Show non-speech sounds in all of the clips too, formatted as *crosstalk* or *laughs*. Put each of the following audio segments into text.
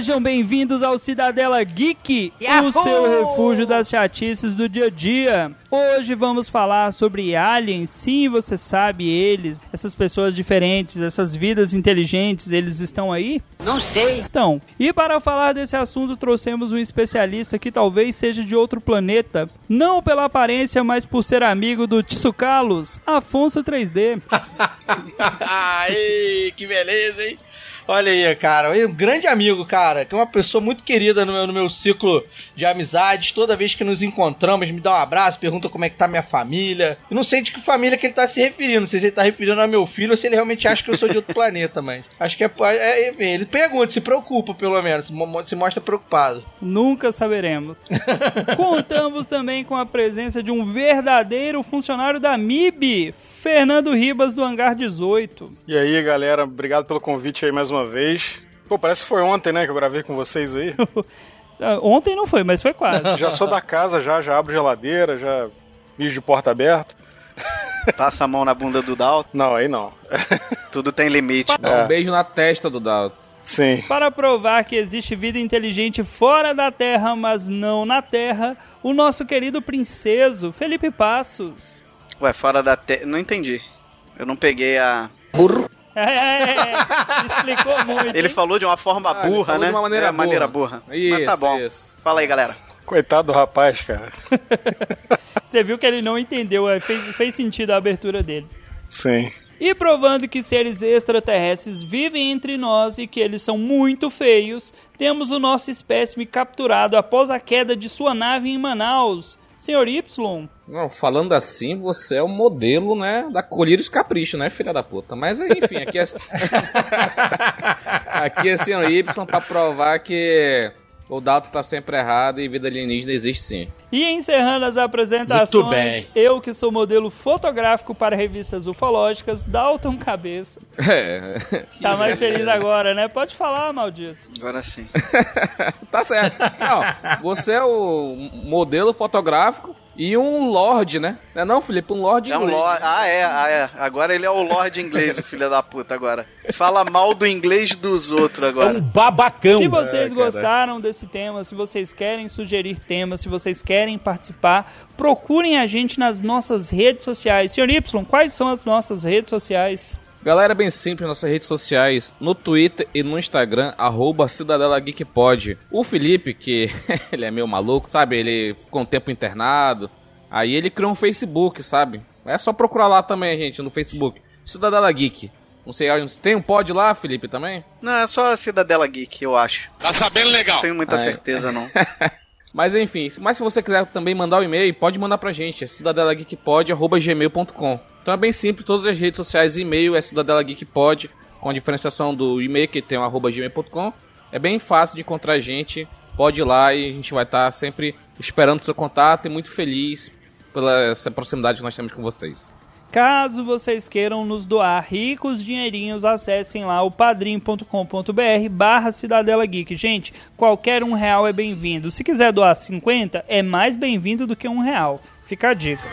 Sejam bem-vindos ao Cidadela Geek, o seu refúgio das chatices do dia a dia. Hoje vamos falar sobre aliens. Sim, você sabe eles, essas pessoas diferentes, essas vidas inteligentes, eles estão aí? Não sei. Estão. E para falar desse assunto, trouxemos um especialista que talvez seja de outro planeta, não pela aparência, mas por ser amigo do Tsukalos, Afonso 3D. Aí, *laughs* que beleza, hein? Olha aí, cara, um grande amigo, cara, que é uma pessoa muito querida no meu, no meu ciclo de amizades. Toda vez que nos encontramos, me dá um abraço, pergunta como é que tá minha família. Eu não sei de que família que ele tá se referindo, não sei se ele tá referindo a meu filho ou se ele realmente acha que eu sou de outro *laughs* planeta, mas acho que é, é, é ele pergunta, se preocupa pelo menos, se mostra preocupado. Nunca saberemos. *laughs* Contamos também com a presença de um verdadeiro funcionário da MIB, Fernando Ribas do Hangar 18. E aí, galera, obrigado pelo convite aí mais uma vez. Pô, parece que foi ontem, né, que eu gravei com vocês aí. *laughs* ontem não foi, mas foi quase. *laughs* já sou da casa, já, já abro geladeira, já mijo de porta aberta. *laughs* Passa a mão na bunda do Dalton. Não, aí não. Tudo tem limite. Dá um beijo na testa do Dalton. Sim. Para provar que existe vida inteligente fora da Terra, mas não na Terra, o nosso querido princeso, Felipe Passos. Ué, fora da Terra. Não entendi. Eu não peguei a. Burro. É, é, é, explicou *laughs* muito. Ele hein? falou de uma forma Ah, ele burra, falou né? de uma maneira é, maneira burra. burra. Isso, Mas tá bom. isso. Fala aí, galera. Coitado do rapaz, cara. *laughs* Você viu que ele não entendeu, é, fez, fez sentido a abertura dele. Sim. E provando que seres extraterrestres vivem entre nós e que eles são muito feios, temos o nosso espécime capturado após a queda de sua nave em Manaus. Senhor Y, Não, falando assim, você é o modelo, né, da Colírios Capricho, né, filha da puta. Mas enfim, aqui é *laughs* Aqui é Senhor Y pra provar que o Dalton tá sempre errado e vida alienígena existe sim. E encerrando as apresentações, eu que sou modelo fotográfico para revistas ufológicas, Dalton Cabeça. É. *laughs* Tá mais feliz agora, né? Pode falar, maldito. Agora sim. *laughs* tá certo. Não, você é o modelo fotográfico e um lord, né? Não é não, Felipe? Um lord É um inglês. lord. Ah, é, ah, é. Agora ele é o Lorde inglês, o filho da puta, agora. Fala mal do inglês dos outros agora. babacão. Se vocês É, gostaram desse tema, se vocês querem sugerir temas, se vocês querem participar, procurem a gente nas nossas redes sociais. Senhor Y, quais são as nossas redes sociais? Galera, é bem simples, nossas redes sociais, no Twitter e no Instagram, arroba Cidadela Geek Pod. O Felipe, que *laughs* ele é meio maluco, sabe? Ele ficou um tempo internado. Aí ele criou um Facebook, sabe? É só procurar lá também, gente, no Facebook. Cidadela Geek. Não sei, tem um pod lá, Felipe, também? Não, é só a Cidadela Geek, eu acho. Tá sabendo legal? Não tenho muita Ah, é. certeza, não. *laughs* Mas enfim, mas se você quiser também mandar o e-mail, pode mandar pra gente, é cidadelageekpod.gmail.com. Então é bem simples, todas as redes sociais e-mail é Cidadela Geek Pod, com a diferenciação do e-mail que tem o arroba gmail.com. É bem fácil de encontrar a gente, pode ir lá e a gente vai estar sempre esperando o seu contato e muito feliz pela essa proximidade que nós temos com vocês. Caso vocês queiram nos doar ricos dinheirinhos, acessem lá o padrim.com.br barra Cidadela Geek. Gente, qualquer um real é bem-vindo. Se quiser doar 50, é mais bem-vindo do que um real. Fica a dica.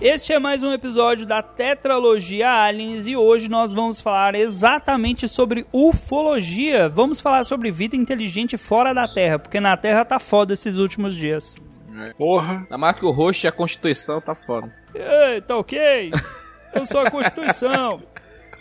Este é mais um episódio da Tetralogia Aliens e hoje nós vamos falar exatamente sobre ufologia. Vamos falar sobre vida inteligente fora da Terra, porque na Terra tá foda esses últimos dias. Porra. Na marca o rosto e a Constituição tá fora. Ei, tá ok? Eu sou a Constituição.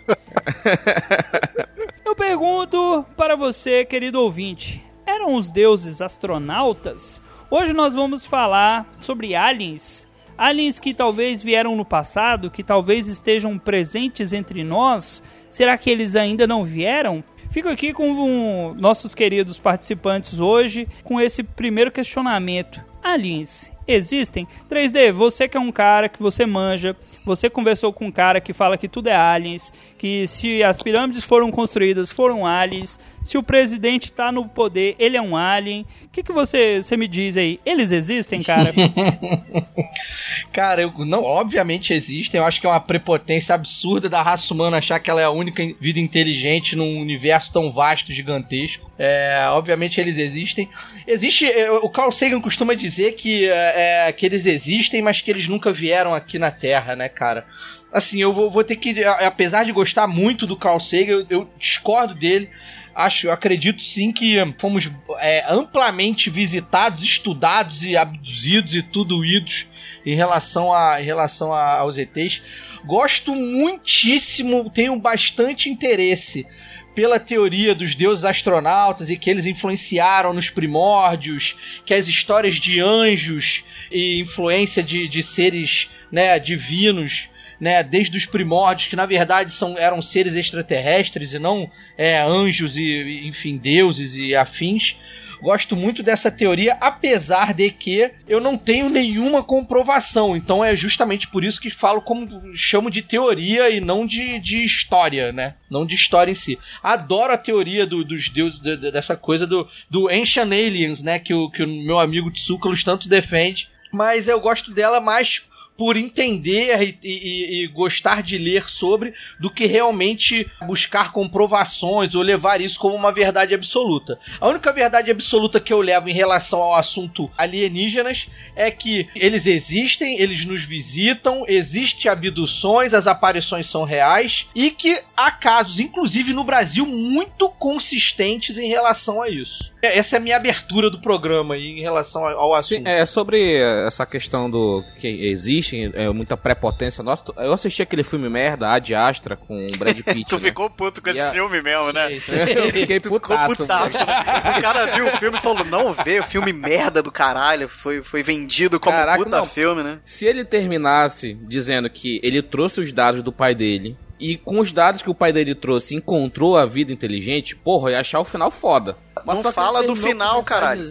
*laughs* Eu pergunto para você, querido ouvinte: eram os deuses astronautas? Hoje nós vamos falar sobre aliens. Aliens que talvez vieram no passado, que talvez estejam presentes entre nós. Será que eles ainda não vieram? Fico aqui com um, nossos queridos participantes hoje com esse primeiro questionamento. Aliens, existem? 3D, você que é um cara que você manja, você conversou com um cara que fala que tudo é aliens, que se as pirâmides foram construídas, foram aliens, se o presidente tá no poder, ele é um alien. O que, que você, você me diz aí? Eles existem, cara? *laughs* Cara, eu, não, obviamente existem. Eu acho que é uma prepotência absurda da raça humana achar que ela é a única vida inteligente num universo tão vasto, gigantesco. É, obviamente eles existem. Existe. é, O Carl Sagan costuma dizer que, é, é, que eles existem, mas que eles nunca vieram aqui na Terra, né, cara? Assim, eu vou, vou ter que. Apesar de gostar muito do Carl Sagan, eu, eu discordo dele. Acho, eu acredito sim que fomos é, amplamente visitados, estudados e abduzidos e tudo idos em relação, a, em relação a, aos ETs. Gosto muitíssimo, tenho bastante interesse pela teoria dos deuses astronautas e que eles influenciaram nos primórdios, que as histórias de anjos e influência de, de seres né, divinos, né, desde os primórdios, que na verdade são, eram seres extraterrestres e não é, anjos e, enfim, deuses e afins. Gosto muito dessa teoria, apesar de que eu não tenho nenhuma comprovação. Então é justamente por isso que falo como chamo de teoria e não de, de história, né? Não de história em si. Adoro a teoria do- dos deuses, de- de- dessa coisa do, do Ancient Aliens, né? Que o, que o meu amigo Tsoukalos tanto defende. Mas eu gosto dela mais por entender e, e- e gostar de ler sobre do que realmente buscar comprovações ou levar isso como uma verdade absoluta. A única verdade absoluta que eu levo em relação ao assunto alienígenas é que eles existem, eles nos visitam, existem abduções, as aparições são reais e que há casos, inclusive no Brasil, muito consistentes em relação a isso. Essa é a minha abertura do programa aí em relação ao assunto. Sim, é sobre essa questão do que existe é, muita prepotência nossa. Eu assisti aquele filme merda, Ad Astra, com o Brad *laughs* Pitt. Tu né? ficou puto com E esse a- filme mesmo, né? Eu fiquei *laughs* Tu ficou putaço. putaço. né? O cara viu o filme e falou: não vê, o filme merda do caralho. Foi, foi vendido como Caraca, puta não. filme, né? Se ele terminasse dizendo que ele trouxe os dados do pai dele e com os dados que o pai dele trouxe encontrou a vida inteligente, porra, eu ia achar o final foda. Não só fala do final, caralho.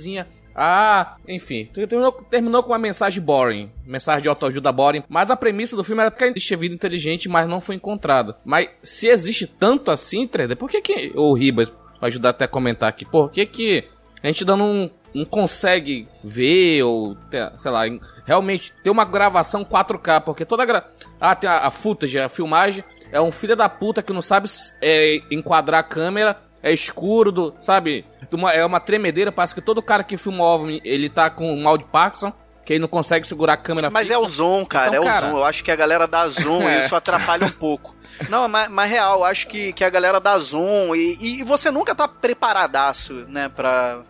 Ah, enfim, terminou, terminou com uma mensagem boring, mensagem de autoajuda boring, mas a premissa do filme era que existia vida inteligente, mas não foi encontrada. Mas se existe tanto assim, 3D, por que que, o Ribas, vai ajudar até a comentar aqui, por que que a gente ainda não, não consegue ver ou, ter, sei lá, realmente ter uma gravação 4K, porque toda gra... Ah, tem a, a footage, a filmagem, é um filho da puta que não sabe é, enquadrar a câmera, é escuro, do, sabe? Uma- é uma tremedeira, parece que todo cara que filma OVNI, ele tá com mal de Parkinson, que ele não consegue segurar a câmera Mas fixa. é o zoom, cara, Então, é o cara- zoom. Eu acho que a galera dá zoom e *laughs* isso atrapalha um pouco. Não, mas, mas real, eu acho que, que a galera dá zoom e, e você nunca tá preparadaço, né, pra,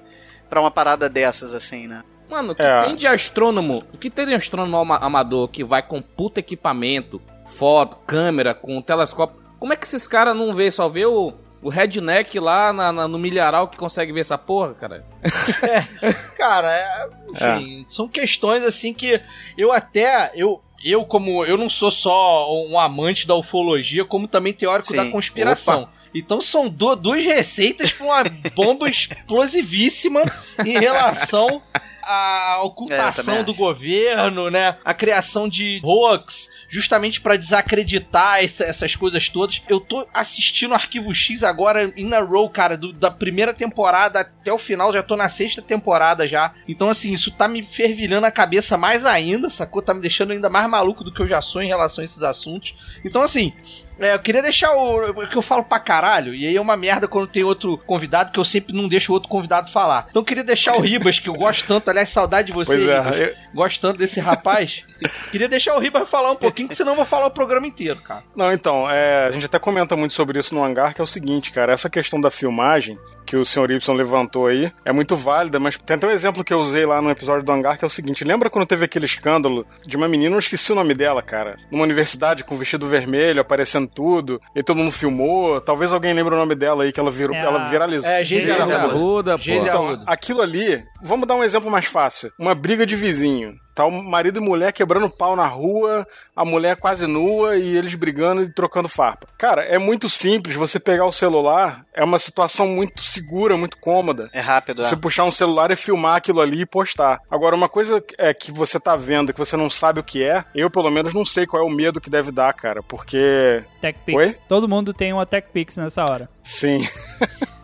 pra uma parada dessas, assim, né? Mano, o que É. tem de astrônomo, o que tem de astrônomo ama- amador que vai com puta equipamento, foto, câmera, com telescópio, como é que esses caras não vê, só vê o, o redneck lá na- na- no milharal que consegue ver essa porra, cara? *laughs* Cara, é, enfim, são questões assim que eu até eu eu como eu não sou só um amante da ufologia, como também teórico Sim. da conspiração. Então são du- duas receitas para uma bomba *laughs* explosivíssima em relação à É, ocultação também do acho. governo, né? A criação de hoax, justamente para desacreditar essa- essas coisas todas. Eu tô assistindo Arquivo X agora in a row, cara, do- da primeira temporada até o final, já tô na sexta temporada já. Então, assim, isso tá me fervilhando a cabeça mais ainda, sacou? Tá me deixando ainda mais maluco do que eu já sou em relação a esses assuntos. Então, assim, é, eu queria deixar o. que eu falo pra caralho, e aí é uma merda quando tem outro convidado, que eu sempre não deixo o outro convidado falar. Então eu queria deixar o Ribas, que eu gosto tanto, aliás, saudade de você, Pois é, eu- Gosto tanto desse rapaz. *laughs* queria deixar o Ribas falar um pouquinho, que senão eu vou falar o programa inteiro, cara. Não, então, é, a gente até comenta muito sobre isso no hangar, que é o seguinte, cara, essa questão da filmagem que o Sr. Y levantou aí é muito válida, mas tem até um exemplo que eu usei lá no episódio do hangar, que é o seguinte, lembra quando teve aquele escândalo de uma menina, eu não esqueci o nome dela, cara, numa universidade com vestido vermelho, aparecendo tudo, e todo mundo filmou, talvez alguém lembre o nome dela aí, que ela, virou, É ela a- viralizou. É, Geise Arruda. Arruda, pô. Então, aquilo ali, vamos dar um exemplo mais fácil. Uma briga de vizinho. Tá o marido e mulher quebrando pau na rua, a mulher quase nua e eles brigando e trocando farpa. Cara, é muito simples você pegar o celular, é uma situação muito segura, muito cômoda. É rápido, Você é. puxar um celular e filmar aquilo ali e postar. Agora, uma coisa é que você tá vendo que você não sabe o que é, eu pelo menos não sei qual é o medo que deve dar, cara, porque. TechPix. Todo mundo tem uma TechPix nessa hora. Sim. *laughs*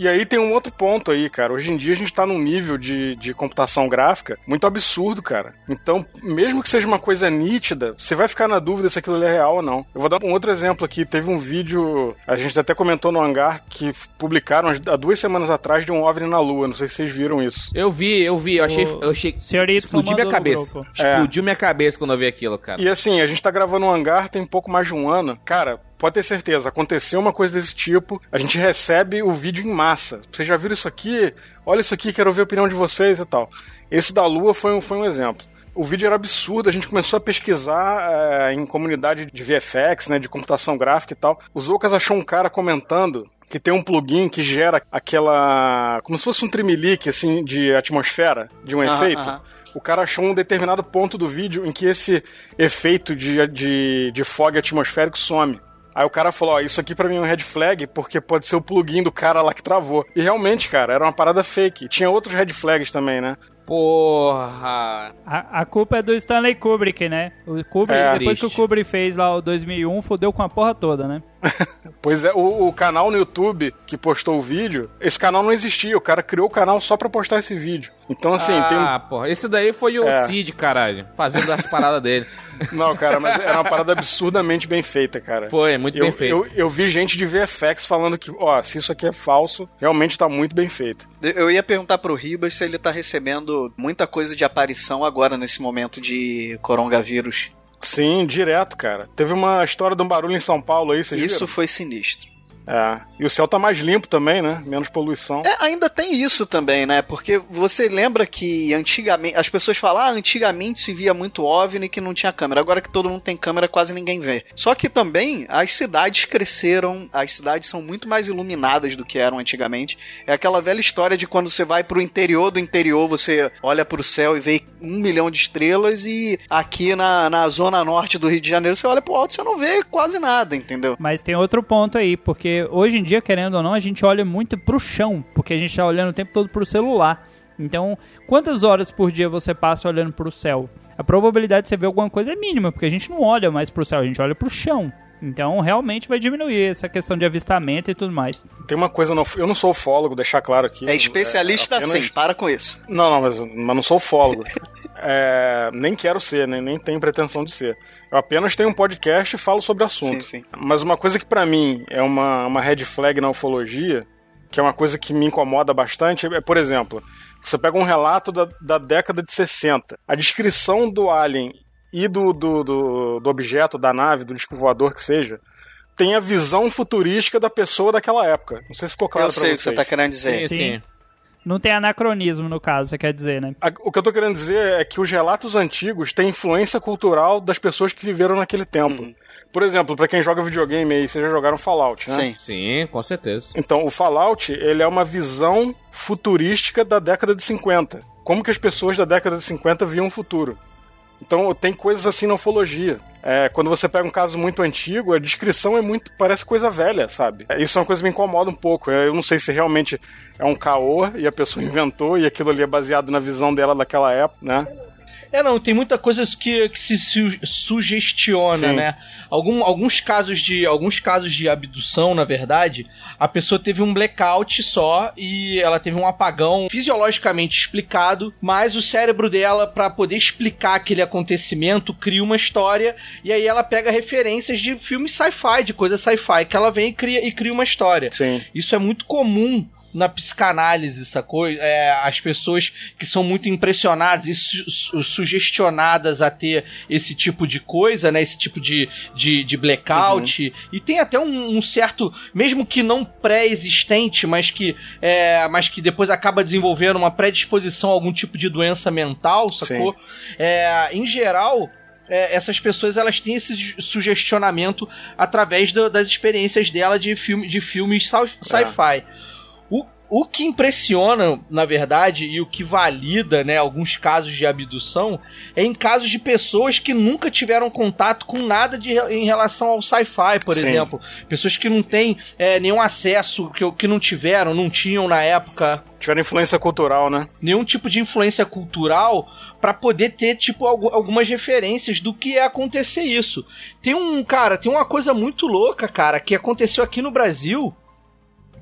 E aí tem um outro ponto aí, cara. Hoje em dia a gente tá num nível de, de computação gráfica muito absurdo, cara. Então, mesmo que seja uma coisa nítida, você vai ficar na dúvida se aquilo ali é real ou não. Eu vou dar um outro exemplo aqui. Teve um vídeo, a gente até comentou no hangar, que publicaram há duas semanas atrás de um OVNI na Lua. Não sei se vocês viram isso. Eu vi, eu vi, eu achei. O Eu achei senhorito explodiu minha no cabeça. grupo. Explodiu minha cabeça quando eu vi aquilo, cara. E assim, a gente tá gravando um hangar tem pouco mais de um ano. Cara, pode ter certeza, aconteceu uma coisa desse tipo, a gente recebe o vídeo em massa. Vocês já viram isso aqui? Olha isso aqui, quero ver a opinião de vocês e tal. Esse da Lua foi um, foi um exemplo. O vídeo era absurdo, a gente começou a pesquisar é, em comunidade de VFX, né, de computação gráfica e tal. O Zoukas achou um cara comentando que tem um plugin que gera aquela. como se fosse um trimelique, assim, de atmosfera, de um efeito. O cara achou um determinado ponto do vídeo em que esse efeito de, de, de fog atmosférico some. Aí o cara falou, ó, isso aqui pra mim é um red flag, porque pode ser o plugin do cara lá que travou. E realmente, cara, era uma parada fake. Tinha outros red flags também, né? Porra. A, a culpa é do Stanley Kubrick, né? O Kubrick, É. depois que o Triste. Kubrick fez lá o 2001, fodeu com a porra toda, né? *laughs* Pois é, o, o canal no YouTube que postou o vídeo, esse canal não existia. O cara criou o canal só pra postar esse vídeo. Então, assim, tem um ah, porra. Esse daí foi o É. Cid, caralho. Fazendo as paradas dele. *laughs* Não, cara, mas era uma parada absurdamente bem feita, cara. Foi, muito eu, bem feito. Eu, eu vi gente de VFX falando que, ó, se isso aqui é falso, realmente tá muito bem feito. Eu ia perguntar pro Ribas se ele tá recebendo muita coisa de aparição agora nesse momento de coronavírus. Sim, direto, cara. Teve uma história de um barulho em São Paulo aí, vocês Isso viram? foi sinistro. É. E o céu tá mais limpo também, né? Menos poluição. É, ainda tem isso também, né? Porque você lembra que antigamente. As pessoas falam, ah, antigamente se via muito OVNI que não tinha câmera. Agora que todo mundo tem câmera, quase ninguém vê. Só que também as cidades cresceram, as cidades são muito mais iluminadas do que eram antigamente. É aquela velha história de quando você vai pro interior do interior, você olha pro céu e vê um milhão de estrelas, e aqui na, na zona norte do Rio de Janeiro, você olha pro alto e você não vê quase nada, entendeu? Mas tem outro ponto aí, porque hoje em dia, querendo ou não, a gente olha muito pro chão, porque a gente tá olhando o tempo todo pro celular. Então, quantas horas por dia você passa olhando pro céu? A probabilidade de você ver alguma coisa é mínima, porque a gente não olha mais pro céu, a gente olha pro chão. Então, realmente vai diminuir essa questão de avistamento e tudo mais. Tem uma coisa, eu não sou ufólogo, deixar claro aqui. É especialista apenas- sim, para com isso. Não, não, mas, mas não sou ufólogo. *laughs* É, nem quero ser, nem, nem tenho pretensão de ser. Eu apenas tenho um podcast e falo sobre o assunto. Sim, sim. Mas uma coisa que pra mim é uma, uma red flag na ufologia, que é uma coisa que me incomoda bastante, é, por exemplo, você pega um relato da, da década de 60. A descrição do alien e do, do, do, do objeto, da nave, do disco voador que seja, tem a visão futurística da pessoa daquela época. Não sei se ficou claro Eu pra sei o que vocês. você tá querendo dizer. Sim, Sim. Não tem anacronismo no caso, você quer dizer, né? O que eu tô querendo dizer é que os relatos antigos têm influência cultural das pessoas que viveram naquele tempo. Uhum. Por exemplo, pra quem joga videogame aí, vocês já jogaram Fallout, né? Sim. Sim, com certeza. Então, o Fallout, ele é uma visão futurística da década de 50. Como que as pessoas da década de 50 viam o futuro. Então, tem coisas assim na ufologia. É, quando você pega um caso muito antigo, a descrição é muito. parece coisa velha, sabe? É, Isso é uma coisa que me incomoda um pouco. É, Eu não sei se realmente é um caô e a pessoa *laughs* inventou e aquilo ali é baseado na visão dela daquela época, né? É, não, tem muita coisa que, que se su- sugestiona, Sim. né? Algum, alguns, casos de, alguns casos de abdução, na verdade, a pessoa teve um blackout só e ela teve um apagão fisiologicamente explicado, mas o cérebro dela, pra poder explicar aquele acontecimento, cria uma história e aí ela pega referências de filmes sci-fi, de coisa sci-fi, que ela vem e cria, e cria uma história. Sim. Isso é muito comum na psicanálise, sacou? É, as pessoas que são muito impressionadas e su- su- sugestionadas a ter esse tipo de coisa, né? Esse tipo de, de, de blackout. E tem até um, um certo, mesmo que não pré-existente, mas que, é, mas que depois acaba desenvolvendo uma predisposição a algum tipo de doença mental, sacou? É, em geral, é, essas pessoas elas têm esse sugestionamento através do- das experiências dela de, filme, de filmes sci- sci-fi. O, o que impressiona, na verdade, e o que valida, né, alguns casos de abdução, é em casos de pessoas que nunca tiveram contato com nada de, em relação ao sci-fi, por Sim. exemplo. Pessoas que não têm é, nenhum acesso, que, que não tiveram, não tinham na época Tiveram influência cultural, né? nenhum tipo de influência cultural pra poder ter tipo algu- algumas referências do que é acontecer isso. Tem um cara, tem uma coisa muito louca, cara, que aconteceu aqui no Brasil.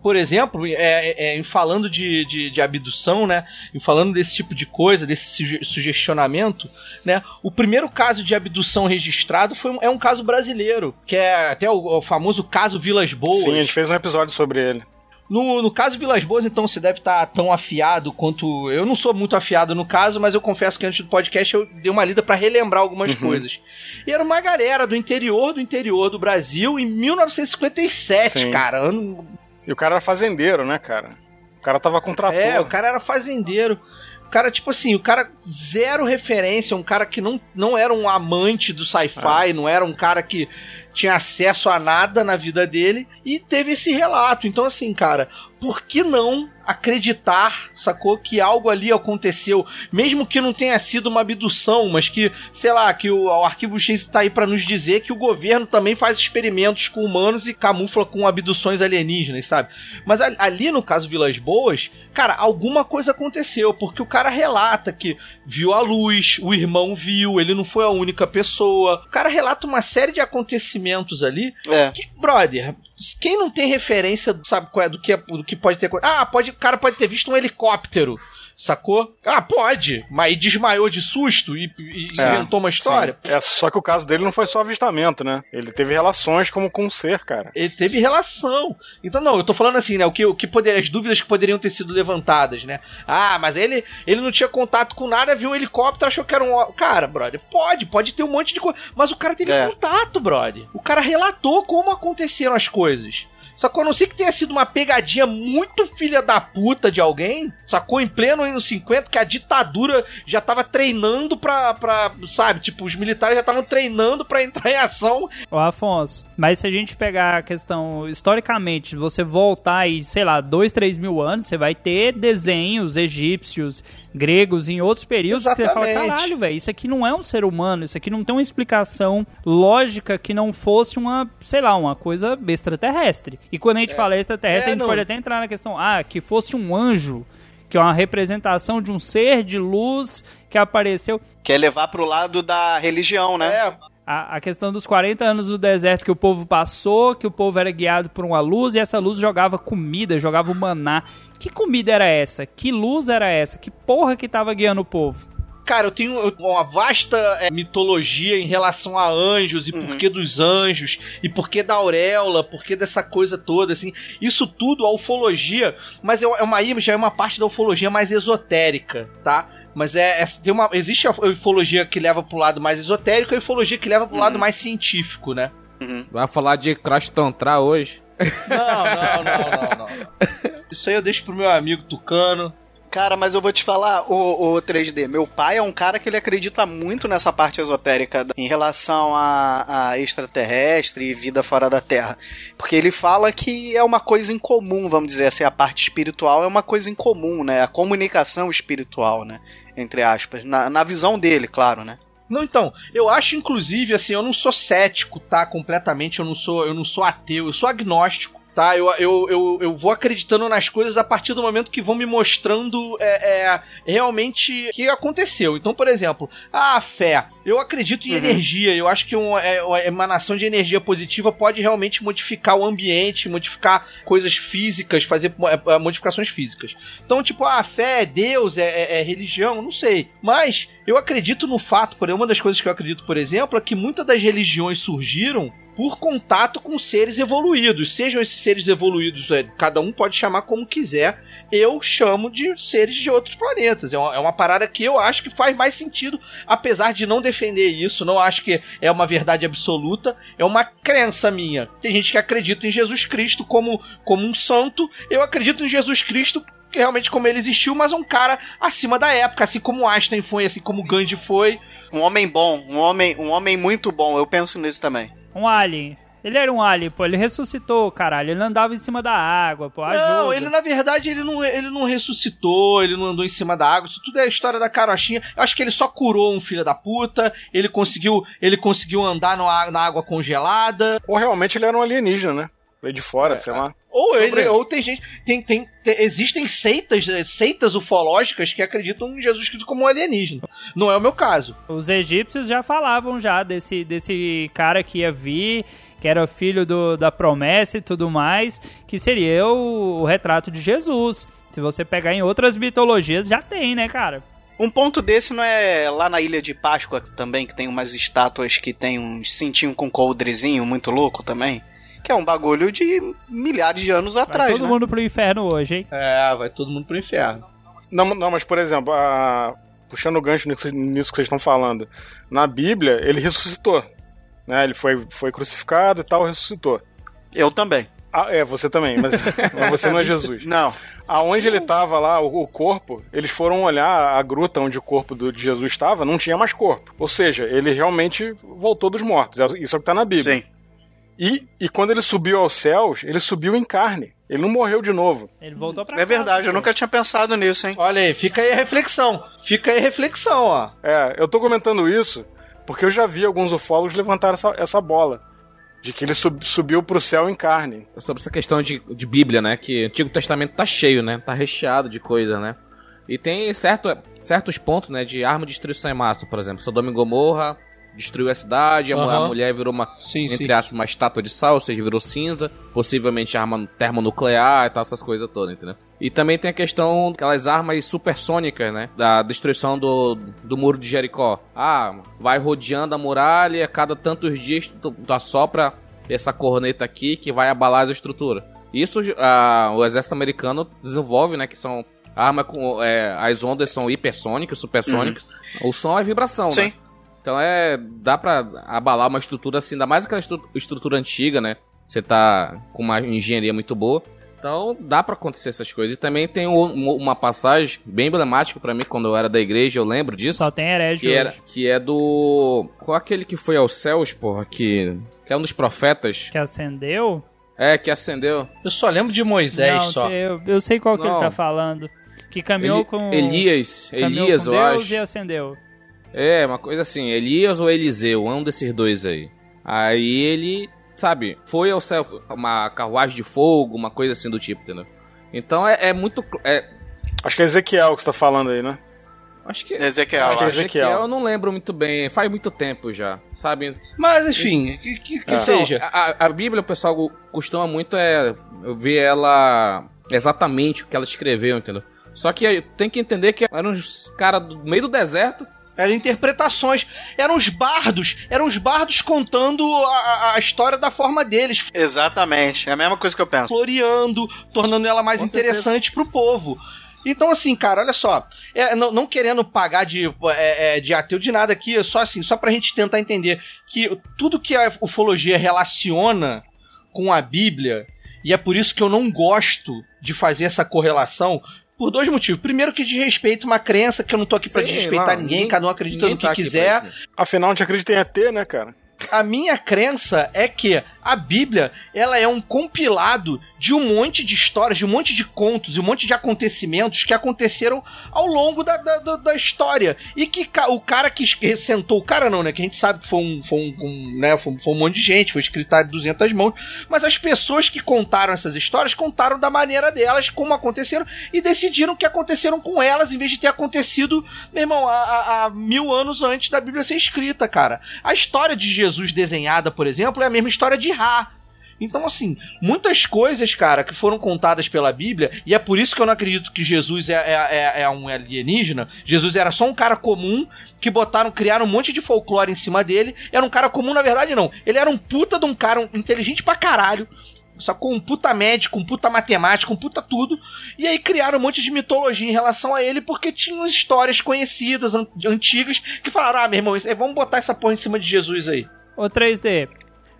Por exemplo, é, é, em falando de, de, de abdução, né? Em falando desse tipo de coisa, desse suge- sugestionamento, né? O primeiro caso de abdução registrado foi um- é um caso brasileiro, que é até o, o famoso caso Vilas Boas. Sim, a gente fez um episódio sobre ele. No, no caso Vilas Boas, então, você deve estar tão afiado quanto. Eu não sou muito afiado no caso, mas eu confesso que antes do podcast eu dei uma lida pra relembrar algumas Uhum. coisas. E era uma galera do interior do interior do Brasil em 1957, Sim. cara. Ano- E o cara era fazendeiro, né, cara? O cara tava com trator. É, o cara era fazendeiro. O cara, tipo assim, o cara zero referência, um cara que não, não era um amante do É. sci-fi, não era um cara que tinha acesso a nada na vida dele e teve esse relato. Então, assim, cara, por que não acreditar, sacou, que algo ali aconteceu, mesmo que não tenha sido uma abdução, mas que, sei lá, que o, o Arquivo X tá aí pra nos dizer que o governo também faz experimentos com humanos e camufla com abduções alienígenas, sabe? Mas a- ali no caso Vilas Boas, cara, alguma coisa aconteceu, porque o cara relata que viu a luz, o irmão viu, ele não foi a única pessoa. O cara relata uma série de acontecimentos ali É. que, brother, quem não tem referência, sabe qual é, do que, do que pode ter. Ah, pode, o cara pode ter visto um helicóptero, sacou? Ah, pode, mas desmaiou de susto e, e É, inventou uma história. Sim. É, só que o caso dele não foi só avistamento, né? Ele teve relações como com um ser, cara. Ele teve relação. Então, não, eu tô falando assim, né? O que, o que poderia, as dúvidas que poderiam ter sido levantadas, né? Ah, mas ele, ele não tinha contato com nada, viu um helicóptero, achou que era um. Cara, brother, pode, pode ter um monte de coisa. Mas o cara teve É. contato, brother. O cara relatou como aconteceram as coisas. Sacou? A não ser que tenha sido uma pegadinha muito filha da puta de alguém, sacou? Em pleno anos 50, que a ditadura já tava treinando pra, pra sabe? Tipo, os militares já estavam treinando pra entrar em ação Ô, Afonso, mas se a gente pegar a questão historicamente, você voltar aí, sei lá, dois, três mil anos, você vai ter desenhos egípcios, gregos, em outros períodos que você fala, Exatamente. caralho, velho, isso aqui não é um ser humano, isso aqui não tem uma explicação lógica que não fosse uma, sei lá, uma coisa extraterrestre. E quando a gente fala extraterrestre, É, a gente não. pode até entrar na questão, ah, que fosse um anjo, que é uma representação de um ser de luz que apareceu. Quer levar pro lado da religião, né? É, A, a questão dos 40 anos no deserto que o povo passou, que o povo era guiado por uma luz e essa luz jogava comida, jogava o maná. Que comida era essa? Que luz era essa? Que porra que tava guiando o povo? Cara, eu tenho uma vasta é, mitologia em relação a anjos e Uhum. porquê dos anjos e porquê da auréola, porquê dessa coisa toda, assim. Isso tudo, a ufologia, mas é é uma já é uma parte da ufologia mais esotérica, tá? Mas é, é- tem uma existe a ufologia que leva pro lado mais esotérico e a ufologia que leva pro Uhum. lado mais científico, né? Vai falar de Crash Tantra hoje? Não, não, não, não, não. Isso aí eu deixo pro meu amigo Tucano. Cara, mas eu vou te falar, o, o 3D. Meu pai é um cara que ele acredita muito nessa parte esotérica em relação a, a extraterrestre e vida fora da Terra. Porque ele fala que é uma coisa incomum, vamos dizer assim, a parte espiritual é uma coisa incomum, né? A comunicação espiritual, né? Entre aspas. Na, na visão dele, claro, né? Não, então, eu acho inclusive assim, eu não sou cético, tá? Completamente, eu não sou, eu não sou ateu, eu sou agnóstico. Tá, eu, eu, eu, eu vou acreditando nas coisas a partir do momento que vão me mostrando é, é, realmente o que aconteceu. Então, por exemplo, a fé. Eu acredito em Uhum. energia. Eu acho que um, é, uma emanação de energia positiva pode realmente modificar o ambiente, modificar coisas físicas, fazer é, é, modificações físicas. Então, tipo, a fé é Deus, é, é- é religião, não sei. Mas eu acredito no fato, por uma das coisas que eu acredito, por exemplo, é que muitas das religiões surgiram por contato com seres evoluídos. Sejam esses seres evoluídos, cada um pode chamar como quiser. Eu chamo de seres de outros planetas. É uma, é uma parada que eu acho que faz mais sentido, apesar de não defender isso, não acho que é uma verdade absoluta, é uma crença minha. Tem gente que acredita em Jesus Cristo como, como um santo, eu acredito em Jesus Cristo realmente como ele existiu, mas um cara acima da época, assim como Einstein foi, assim como Gandhi foi. Um homem bom, um homem, um homem muito bom. Eu penso nisso também. Um alien. Ele era um alien, pô. Ele ressuscitou, caralho. Ele andava em cima da água, pô. Ajuda. Não, ele na verdade ele não, ele não ressuscitou, ele não andou em cima da água. Isso tudo é a história da carochinha. Eu acho que ele só curou um filho da puta. Ele conseguiu, ele conseguiu andar no á- na água congelada. Ou realmente ele era um alienígena, né? Veio de fora, sei lá. Ou ele, ou tem gente, tem, tem, tem- existem seitas, eh, seitas ufológicas que acreditam em Jesus Cristo como um alienígena. Não é o meu caso. Os egípcios já falavam já desse, desse cara que ia vir, que era filho do, da promessa e tudo mais, que seria o, o retrato de Jesus. Se você pegar em outras mitologias, já tem, né, cara? Um ponto desse não é lá na Ilha de Páscoa também, que tem umas estátuas que tem uns cintinho com coldrezinho muito louco também? Que é um bagulho de milhares de anos Vai atrás, todo né? mundo pro inferno hoje, hein? É, vai todo mundo pro inferno. Não, não, mas por exemplo, a- puxando o gancho nisso que vocês estão falando, na Bíblia ele ressuscitou. Né? Ele foi, foi crucificado e tal, ressuscitou. Eu também. Ah, é, você também, mas, *laughs* mas você não é Jesus. Não. Aonde ele estava lá, o, o corpo, eles foram olhar a gruta onde o corpo do, de Jesus estava, não tinha mais corpo. Ou seja, ele realmente voltou dos mortos. Isso é o que está na Bíblia. Sim. E, e quando ele subiu aos céus, ele subiu em carne. Ele não morreu de novo. Ele voltou pra É verdade, eu casa, nunca tinha pensado nisso, hein? Olha aí, fica aí a reflexão. Fica aí a reflexão, ó. É, eu tô comentando isso porque eu já vi alguns ufólogos levantar essa, essa bola. De que ele sub- subiu pro céu em carne. Sobre essa questão de, de Bíblia, né? Que o Antigo Testamento tá cheio, né? Tá recheado de coisa, né? E tem certo, certos pontos, né? De arma de destruição em massa, por exemplo. Sodoma e Gomorra destruiu a cidade, a, a mulher virou uma, Sim, entre aspas, uma estátua de sal, ou seja, virou cinza. Possivelmente arma termonuclear e tal, essas coisas todas, entendeu? E também tem a questão daquelas armas supersônicas, né? Da destruição do, do muro de Jericó. Ah, vai rodeando a muralha e a cada tantos dias tu, tu assopra essa corneta aqui que vai abalar as estruturas. Isso ah, o exército americano desenvolve, né? Que são armas com. é, as ondas são hipersônicas, supersônicas. O som é vibração, Sim. né? Então é. dá pra abalar uma estrutura assim, ainda mais aquela estru- estrutura antiga, né? Você tá com uma engenharia muito boa. Então dá pra acontecer essas coisas. E também tem um- uma passagem bem emblemática pra mim quando eu era da igreja, eu lembro disso. Só tem herege Que, era, que é do. Qual aquele que foi aos céus, porra? Que, que é um dos profetas. Que acendeu? É, que acendeu. Eu só lembro de Moisés não, só. eu, eu sei qual que ele Não. tá falando. Que caminhou Eli- com... Elias. caminhou Elias, com eu Deus acho. e acendeu. É, uma coisa assim, Elias ou Eliseu, um desses dois aí. Aí ele, sabe, foi ao céu, uma carruagem de fogo, uma coisa assim do tipo, entendeu? Então é, é muito. É, Acho que é Ezequiel que você tá falando aí, né? acho que. Ezequiel, Acho que é acho. Ezequiel. eu não lembro muito bem, faz muito tempo já, sabe? Mas enfim, que, que, que Então, seja. a, a Bíblia, o pessoal costuma muito é ver ela exatamente o que ela escreveu, entendeu? Só que tem que entender que eram uns caras do meio do deserto Eram interpretações. Eram os bardos. Eram os bardos contando a, a- história da forma deles. Exatamente, é a mesma coisa que eu penso. Floreando, tornando ela mais Com interessante pro povo. Então, assim, cara, olha só. é, não, não querendo pagar de, é, é, de ateu de nada aqui, só assim, só pra gente tentar entender que tudo que a ufologia relaciona com a Bíblia, e é por isso que eu não gosto de fazer essa correlação, por dois motivos. Primeiro, que diz respeito a uma crença que eu não tô aqui pra Sim, desrespeitar não, ninguém, ninguém- cada um acredita no que tá quiser. Afinal, a gente acredita em ET, né, cara? A minha crença é que a Bíblia ela é um compilado de um monte de histórias, de um monte de contos e um monte de acontecimentos que aconteceram ao longo da, da, da- da história. E que o cara que sentou, o cara não, né? Que a gente sabe que foi um, foi um, um, né, foi, foi um monte de gente, foi escrito a 200 mãos. Mas as pessoas que contaram essas histórias contaram da maneira delas, como aconteceram, e decidiram que aconteceram com elas, em vez de ter acontecido, meu irmão, há mil anos antes da Bíblia ser escrita, cara. A história de Jesus desenhada, por exemplo, é a mesma história de Ra. Então, assim, muitas coisas, cara, que foram contadas pela Bíblia, e é por isso que eu não acredito que Jesus é, é, é- é um alienígena. Jesus era só um cara comum que botaram, criaram um monte de folclore em cima dele. Era um cara comum, na verdade, não. Ele era um puta de um cara um- inteligente pra caralho. Sacou? Um puta médico, um puta matemático, um puta tudo. E aí criaram um monte de mitologia em relação a ele, porque tinham histórias conhecidas, an- antigas, que falaram: ah, meu irmão, vamos botar essa porra em cima de Jesus aí. Ô 3D,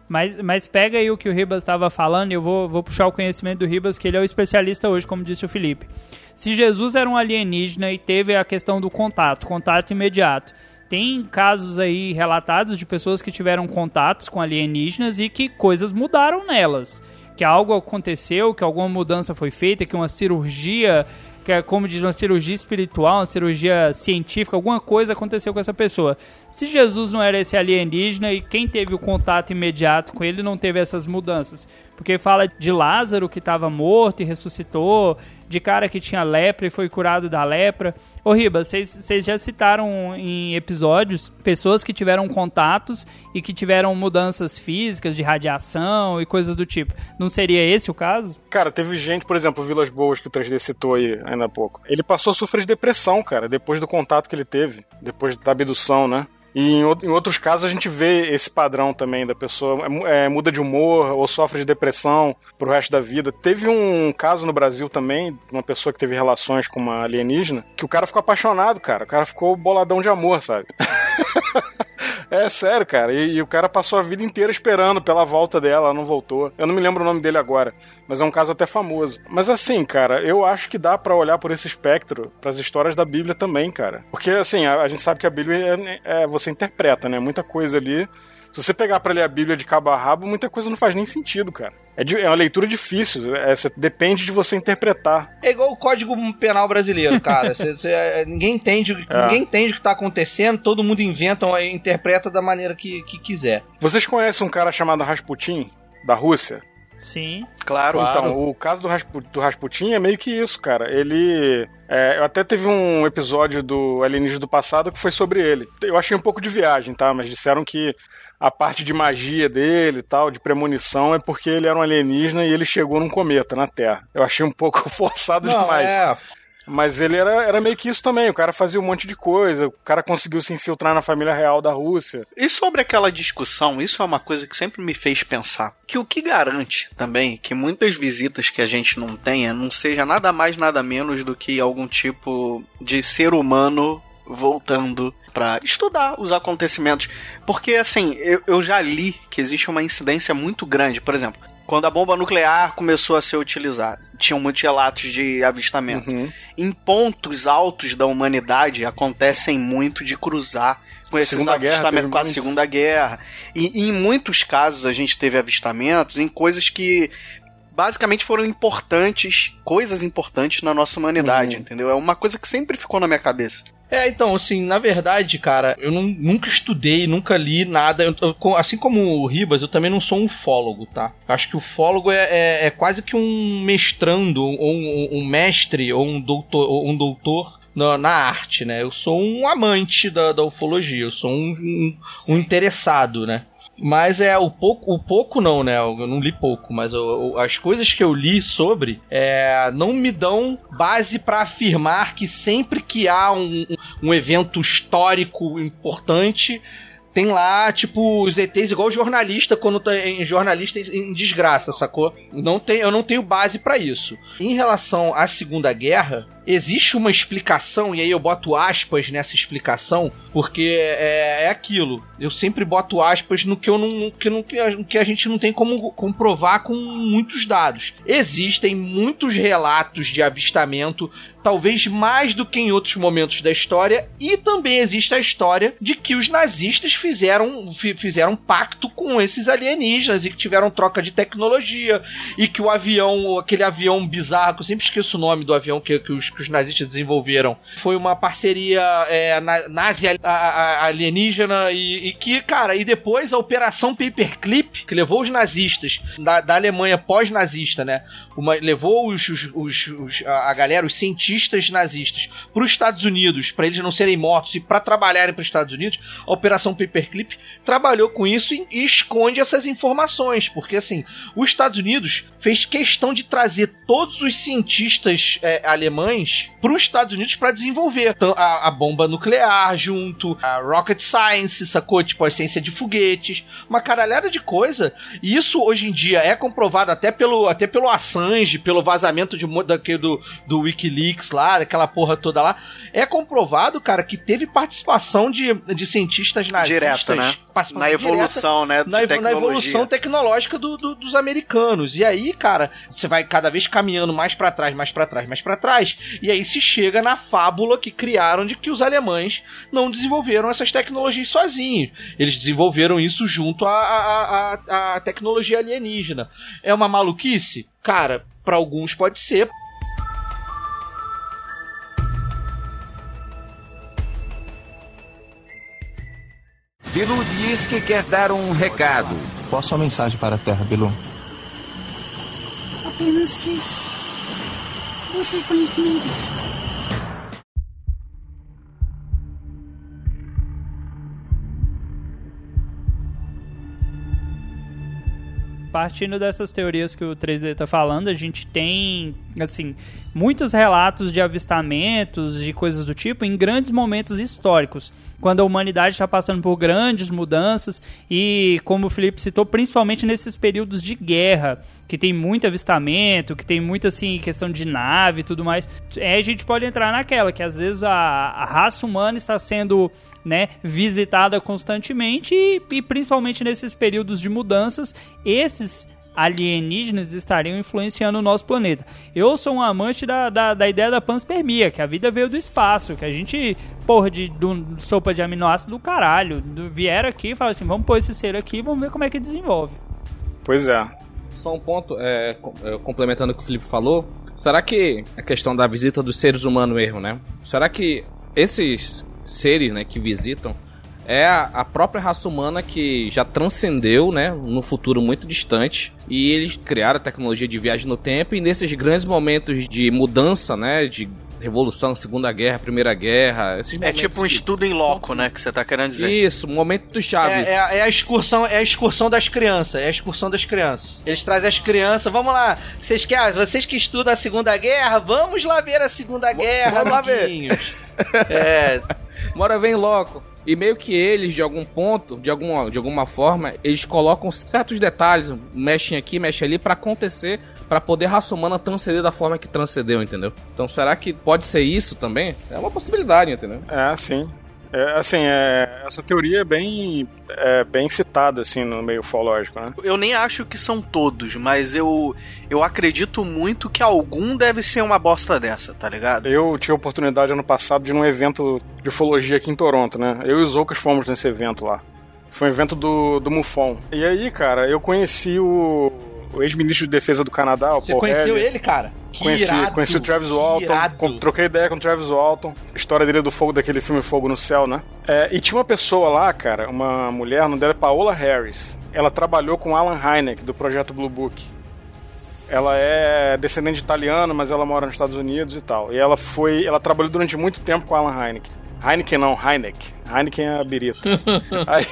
mas, mas pega aí o que o Ribas estava falando e eu vou, vou puxar o conhecimento do Ribas, que ele é o especialista hoje, como disse o Felipe. Se Jesus era um alienígena e teve a questão do contato, contato imediato, Tem casos aí relatados de pessoas que tiveram contatos com alienígenas e que coisas mudaram nelas. Que algo aconteceu, que alguma mudança foi feita, que uma cirurgia que é como diz uma cirurgia espiritual, uma cirurgia científica, alguma coisa aconteceu com essa pessoa. Se Jesus não era esse alienígena e quem teve o contato imediato com ele não teve essas mudanças, porque fala de Lázaro que estava morto e ressuscitou, de cara que tinha lepra e foi curado da lepra. Ô Riba, vocês já citaram em episódios pessoas que tiveram contatos e que tiveram mudanças físicas de radiação e coisas do tipo. Não seria esse o caso? Cara, teve gente, por exemplo, Vilas Boas, que o 3D citou aí ainda há pouco. Ele passou a sofrer de depressão, cara, depois do contato que ele teve, depois da abdução, né? E em, em, outros casos a gente vê esse padrão também da pessoa é, é, muda de humor ou sofre de depressão pro resto da vida. Teve um caso no Brasil também, uma pessoa que teve relações com uma alienígena, que o cara ficou apaixonado, cara. O cara ficou boladão de amor, sabe? *laughs* É sério, cara. E, e, o cara passou a vida inteira esperando pela volta dela, ela não voltou. Eu não me lembro o nome dele agora, mas é um caso até famoso. Mas assim, cara, eu acho que dá para olhar por esse espectro para as histórias da Bíblia também, cara. Porque assim, a, a gente sabe que a Bíblia é, é, você interpreta, né? Muita coisa ali se você pegar pra ler a Bíblia de cabo a rabo, muita coisa não faz nem sentido, cara. É, de, é uma leitura difícil, é, cê, depende de você interpretar. É igual o Código Penal brasileiro, cara. cê, cê, é, ninguém entende, *laughs* é. ninguém entende o que tá acontecendo, todo mundo inventa e interpreta da maneira que, que quiser. Vocês conhecem um cara chamado Rasputin, da Rússia? Sim. Claro. Então, o caso do, Rasp do Rasputin é meio que isso, cara. Ele. É, eu até teve um episódio do Alienígena do Passado que foi sobre ele. Eu achei um pouco de viagem, tá? Mas disseram que a parte de magia dele e tal, de premonição, é porque ele era um alienígena e ele chegou num cometa na Terra. Eu achei um pouco *laughs* forçado Não, demais. É. Mas ele era, era meio que isso também. O cara fazia um monte de coisa. O cara conseguiu se infiltrar na família real da Rússia. E sobre aquela discussão, isso é uma coisa que sempre me fez pensar. Que o que garante também que muitas visitas que a gente não tenha não seja nada mais, nada menos do que algum tipo de ser humano voltando para estudar os acontecimentos. Porque, assim, eu, eu já li que existe uma incidência muito grande. Por exemplo, quando a bomba nuclear começou a ser utilizada, tinham muitos relatos de avistamento. Uhum. Em pontos altos da humanidade acontecem muito de cruzar com esses segunda avistamentos com a muito. Segunda Guerra. E, e, em muitos casos a gente teve avistamentos em coisas que basicamente foram importantes, coisas importantes na nossa humanidade, uhum. entendeu? É uma coisa que sempre ficou na minha cabeça. É, então, assim, na verdade, cara, eu não, nunca estudei, nunca li nada. Eu, eu, assim como o Ribas, eu também não sou um fólogo, tá? Acho que o fólogo é, é, é quase que um mestrando, ou um, um, mestre, ou um doutor, ou um doutor na, na, arte, né? Eu sou um amante da, da ufologia, eu sou um, um, um interessado, né? Mas é o pouco, o pouco não, né? Eu não li pouco, mas eu, as coisas que eu li sobre é, não me dão base para afirmar que sempre que há um, um evento histórico importante tem lá, tipo, os ETs igual jornalista quando tá em jornalista em desgraça, sacou? Não tem, eu não tenho base para isso. Em relação à Segunda Guerra, existe uma explicação, e aí eu boto aspas nessa explicação, porque é, é aquilo. Eu sempre boto aspas no que, eu não, que, não, que a gente não tem como comprovar com muitos dados. Existem muitos relatos de avistamento talvez mais do que em outros momentos da história, e também existe a história de que os nazistas fizeram, fizeram pacto com esses alienígenas e que tiveram troca de tecnologia, e que o avião, aquele avião bizarro, que eu sempre esqueço o nome do avião que, que os que os nazistas desenvolveram. Foi uma parceria é, nazi alienígena e, e, que, cara, e depois a Operação Paperclip, que levou os nazistas da, da Alemanha pós-nazista, né? Uma, levou os, os, os, os, a galera, os cientistas nazistas, para os Estados Unidos, para eles não serem mortos e para trabalharem para os Estados Unidos. A Operação Paperclip trabalhou com isso e, e esconde essas informações, porque assim, os Estados Unidos fez questão de trazer todos os cientistas é, alemães para os Estados Unidos para desenvolver a, a, bomba nuclear junto, a rocket science, sacou? Tipo, a ciência de foguetes, uma caralhada de coisa. E isso hoje em dia é comprovado até pelo, até pelo Assange, pelo vazamento de, daquele do, do Wikileaks lá, daquela porra toda lá. É comprovado, cara, que teve participação de, de cientistas nazistas. Direta, né? na evolução, direta, né, na, na, evolução tecnológica do, do, dos americanos. E aí, cara, você vai cada vez caminhando mais para trás, mais para trás, mais para trás, e aí se chega na fábula que criaram de que os alemães não desenvolveram essas tecnologias sozinhos. Eles desenvolveram isso junto à, à, à, à tecnologia alienígena. É uma maluquice? Cara, para alguns pode ser. Bilu diz que quer dar um recado. Qual a sua mensagem para a Terra, Bilu? Apenas que você conhecimento. partindo dessas teorias que o 3D está falando, a gente tem, assim, muitos relatos de avistamentos, de coisas do tipo, em grandes momentos históricos, quando a humanidade está passando por grandes mudanças e, como o Felipe citou, principalmente nesses períodos de guerra, que tem muito avistamento, que tem muita, assim, questão de nave e tudo mais. É, a gente pode entrar naquela, que às vezes a, a raça humana está sendo né, visitada constantemente e, e principalmente nesses períodos de mudanças, esses alienígenas estariam influenciando o nosso planeta. Eu sou um amante da, da, da, ideia da panspermia, que a vida veio do espaço, que a gente, porra, de, de sopa de aminoácido do caralho, do, vieram aqui e falaram assim, vamos pôr esse ser aqui e vamos ver como é que desenvolve. Pois é. Só um ponto, é, é complementando o que o Felipe falou, será que a questão da visita dos seres humanos mesmo, né? Será que esses seres né, que visitam é a, própria raça humana que já transcendeu, né, no futuro muito distante. E eles criaram a tecnologia de viagem no tempo e nesses grandes momentos de mudança, né, de Revolução, Segunda Guerra, Primeira Guerra. é tipo um que... estudo em loco, né? Que você tá querendo dizer. Isso, momento dos Chaves. É, é, é, a excursão, é a excursão das crianças. É a excursão das crianças. Eles trazem as crianças. Vamos lá. Vocês querem? Vocês que estudam a Segunda Guerra, vamos lá ver a Segunda Guerra, vamos lá ver. é. *laughs* Bora vem loco. E meio que eles, de algum ponto, de alguma, de alguma forma, eles colocam certos detalhes, mexem aqui, mexem ali, para acontecer, para poder a raça humana transcender da forma que transcendeu, entendeu? Então será que pode ser isso também? É uma possibilidade, entendeu? É, sim. É, assim, é, essa teoria é bem, é, bem citada, assim, no meio ufológico, né? Eu nem acho que são todos, mas eu, eu acredito muito que algum deve ser uma bosta dessa, tá ligado? Eu tive a oportunidade ano passado de ir num evento de ufologia aqui em Toronto, né? Eu e os Ocas fomos nesse evento lá. Foi um evento do, do MUFON. E aí, cara, eu conheci o o ex-ministro de defesa do Canadá, o Você Paul conheceu Heller. ele, cara? Que conheci, irado, conheci o Travis Walton, troquei ideia com o Travis Walton, história dele do fogo, daquele filme Fogo no Céu, né? É, e tinha uma pessoa lá, cara, uma mulher, o nome dela é Paola Harris. Ela trabalhou com Alan Hynek, do projeto Blue Book. Ela é descendente italiana, mas ela mora nos Estados Unidos e tal. E ela foi, ela trabalhou durante muito tempo com Alan Hynek. Heineken não, Heineck. Heineken é a birita. *laughs* Aí,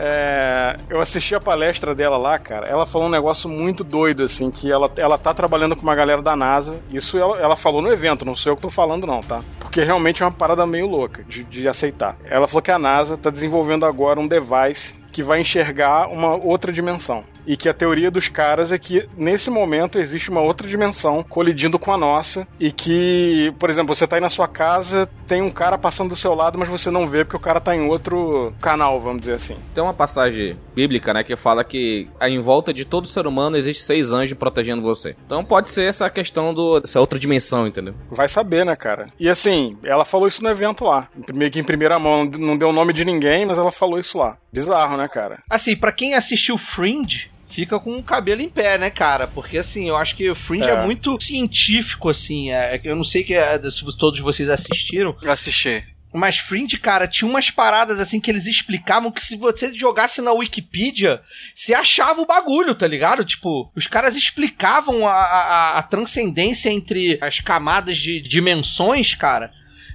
é, eu assisti a palestra dela lá, cara. Ela falou um negócio muito doido, assim, que ela, ela tá trabalhando com uma galera da NASA. Isso ela, ela falou no evento, não sei eu que tô falando, não, tá? Porque realmente é uma parada meio louca de, de aceitar. Ela falou que a NASA tá desenvolvendo agora um device que vai enxergar uma outra dimensão. E que a teoria dos caras é que nesse momento existe uma outra dimensão colidindo com a nossa e que, por exemplo, você tá aí na sua casa, tem um cara passando do seu lado, mas você não vê porque o cara tá em outro canal, vamos dizer assim. Tem uma passagem bíblica, né, que fala que em volta de todo ser humano existe seis anjos protegendo você. Então pode ser essa questão do essa outra dimensão, entendeu? Vai saber, né, cara? E assim, ela falou isso no evento lá. Meio que em primeira mão, não deu o nome de ninguém, mas ela falou isso lá. Bizarro, né, cara? Assim, para quem assistiu Fringe, fica com o cabelo em pé, né, cara? Porque assim, eu acho que o Fringe é, é muito científico, assim. É, é eu não sei que é, se todos vocês assistiram. Eu assisti. Mas Fringe, cara, tinha umas paradas assim que eles explicavam que se você jogasse na Wikipedia, você achava o bagulho, tá ligado? Tipo, os caras explicavam a, a, a transcendência entre as camadas de dimensões, cara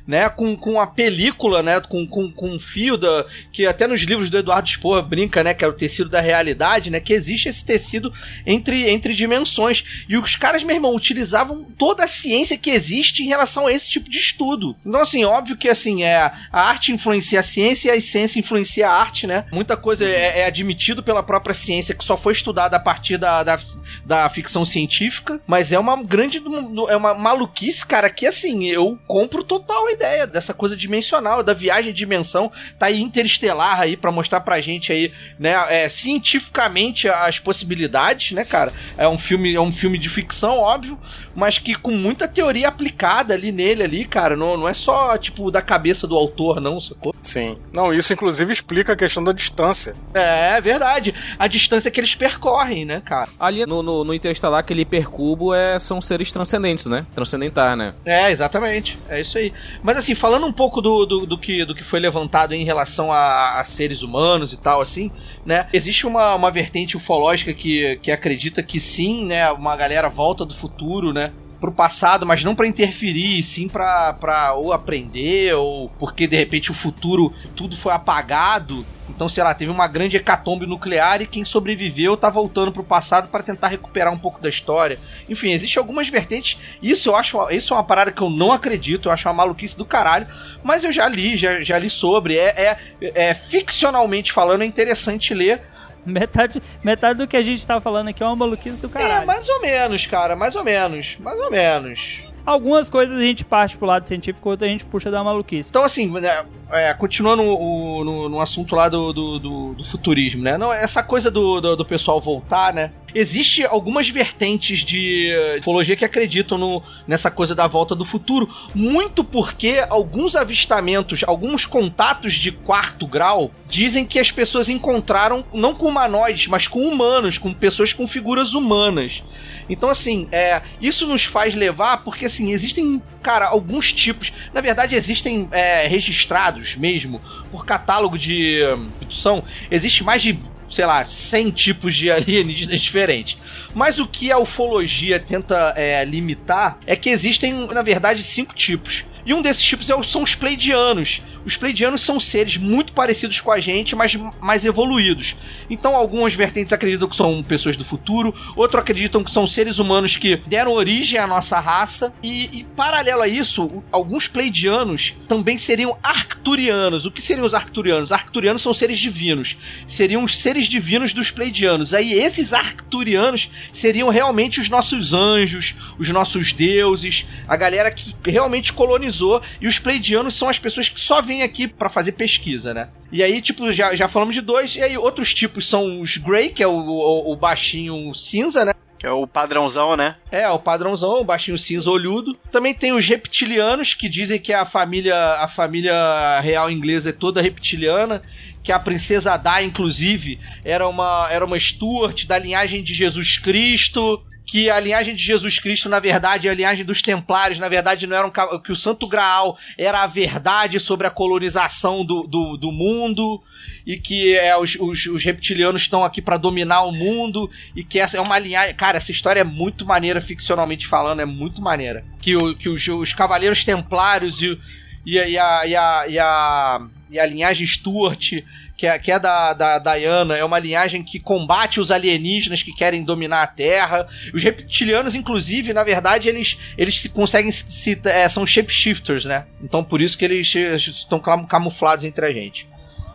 né, com, com a película, né, com, com, com um fio da, que até nos livros do Eduardo Spor brinca, né, que é o tecido da realidade, né, que existe esse tecido entre, entre dimensões. E os caras, meu irmão, utilizavam toda a ciência que existe em relação a esse tipo de estudo. Então, assim, óbvio que, assim, é, a arte influencia a ciência e a ciência influencia a arte, né? Muita coisa é, é admitido pela própria ciência que só foi estudada a partir da, da, da ficção científica, mas é uma grande. É uma maluquice, cara, que assim, eu compro total ideia dessa coisa dimensional, da viagem de dimensão. Tá aí interestelar aí para mostrar pra gente aí, né, é, cientificamente as possibilidades, né, cara? É um filme, é um filme de ficção, óbvio, mas que com muita teoria aplicada ali nele ali, cara. Não, não é só, tipo, da cabeça do autor, não, sacou? Sim. Não, isso inclusive explica a questão da distância. É, é verdade. A distância que eles percorrem, né, cara? Ali no, no, no Interestelar, aquele hipercubo é, são seres transcendentes, né? Transcendentar, né? É, exatamente. É isso aí. Mas assim, falando um pouco do, do, do que, do que foi levantado em relação a, a, seres humanos e tal, assim, né? Existe uma, uma vertente ufológica que, que acredita que sim, né? Uma galera volta do futuro, né? Pro passado, mas não para interferir, sim para pra ou aprender, ou porque de repente o futuro tudo foi apagado. Então, sei lá, teve uma grande hecatombe nuclear e quem sobreviveu tá voltando pro passado para tentar recuperar um pouco da história. Enfim, existem algumas vertentes. Isso eu acho, isso é uma parada que eu não acredito, eu acho uma maluquice do caralho, mas eu já li, já, já li sobre. É, é, é ficcionalmente falando, é interessante ler *laughs* Metade, metade do que a gente tá falando aqui é uma maluquice do caralho. É, mais ou menos, cara, mais ou menos, mais ou menos. Algumas coisas a gente parte pro lado científico, outras a gente puxa da maluquice. Então, assim, né, é, continuando no, no, no, assunto lá do, do, do, do, futurismo, né? Não, essa coisa do, do, do, pessoal voltar, né? Existe algumas vertentes de ufologia que acreditam no, nessa coisa da volta do futuro, muito porque alguns avistamentos, alguns contatos de quarto grau dizem que as pessoas encontraram não com humanoides, mas com humanos, com pessoas com figuras humanas. Então, assim, é, isso nos faz levar, porque assim, existem, cara, alguns tipos. Na verdade, existem é, registrados mesmo, por catálogo de produção, existe mais de sei lá, 100 tipos de alienígenas *laughs* diferentes. Mas o que a ufologia tenta é, limitar é que existem, na verdade, cinco tipos. E um desses tipos é são os pleidianos. Os pleidianos são seres muito parecidos com a gente, mas mais evoluídos. Então, algumas vertentes acreditam que são pessoas do futuro, outros acreditam que são seres humanos que deram origem à nossa raça. E, e paralelo a isso, alguns pleidianos também seriam arcturianos. O que seriam os arcturianos? Arcturianos são seres divinos. Seriam os seres divinos dos pleidianos. Aí, esses arcturianos seriam realmente os nossos anjos, os nossos deuses, a galera que realmente colonizou. E os pleidianos são as pessoas que só vem aqui para fazer pesquisa, né? E aí, tipo, já, já falamos de dois, e aí outros tipos são os Grey, que é o, o, o baixinho cinza, né? Que é o padrãozão, né? É, o padrãozão, o baixinho cinza olhudo. Também tem os reptilianos, que dizem que a família, a família real inglesa é toda reptiliana. Que a princesa Dai, inclusive, era uma, era uma Stuart da linhagem de Jesus Cristo que a linhagem de Jesus Cristo, na verdade, a linhagem dos Templários, na verdade, não era um, que o Santo Graal era a verdade sobre a colonização do, do, do mundo e que é, os, os, os reptilianos estão aqui para dominar o mundo e que essa é uma linhagem. Cara, essa história é muito maneira, ficcionalmente falando, é muito maneira. Que, o, que os, os Cavaleiros Templários e, e, e, a, e, a, e, a, e a linhagem Stuart que é, que é da, da Diana, é uma linhagem que combate os alienígenas que querem dominar a Terra. Os reptilianos, inclusive, na verdade, eles, eles se conseguem se, é, são shapeshifters, né? Então por isso que eles estão camuflados entre a gente.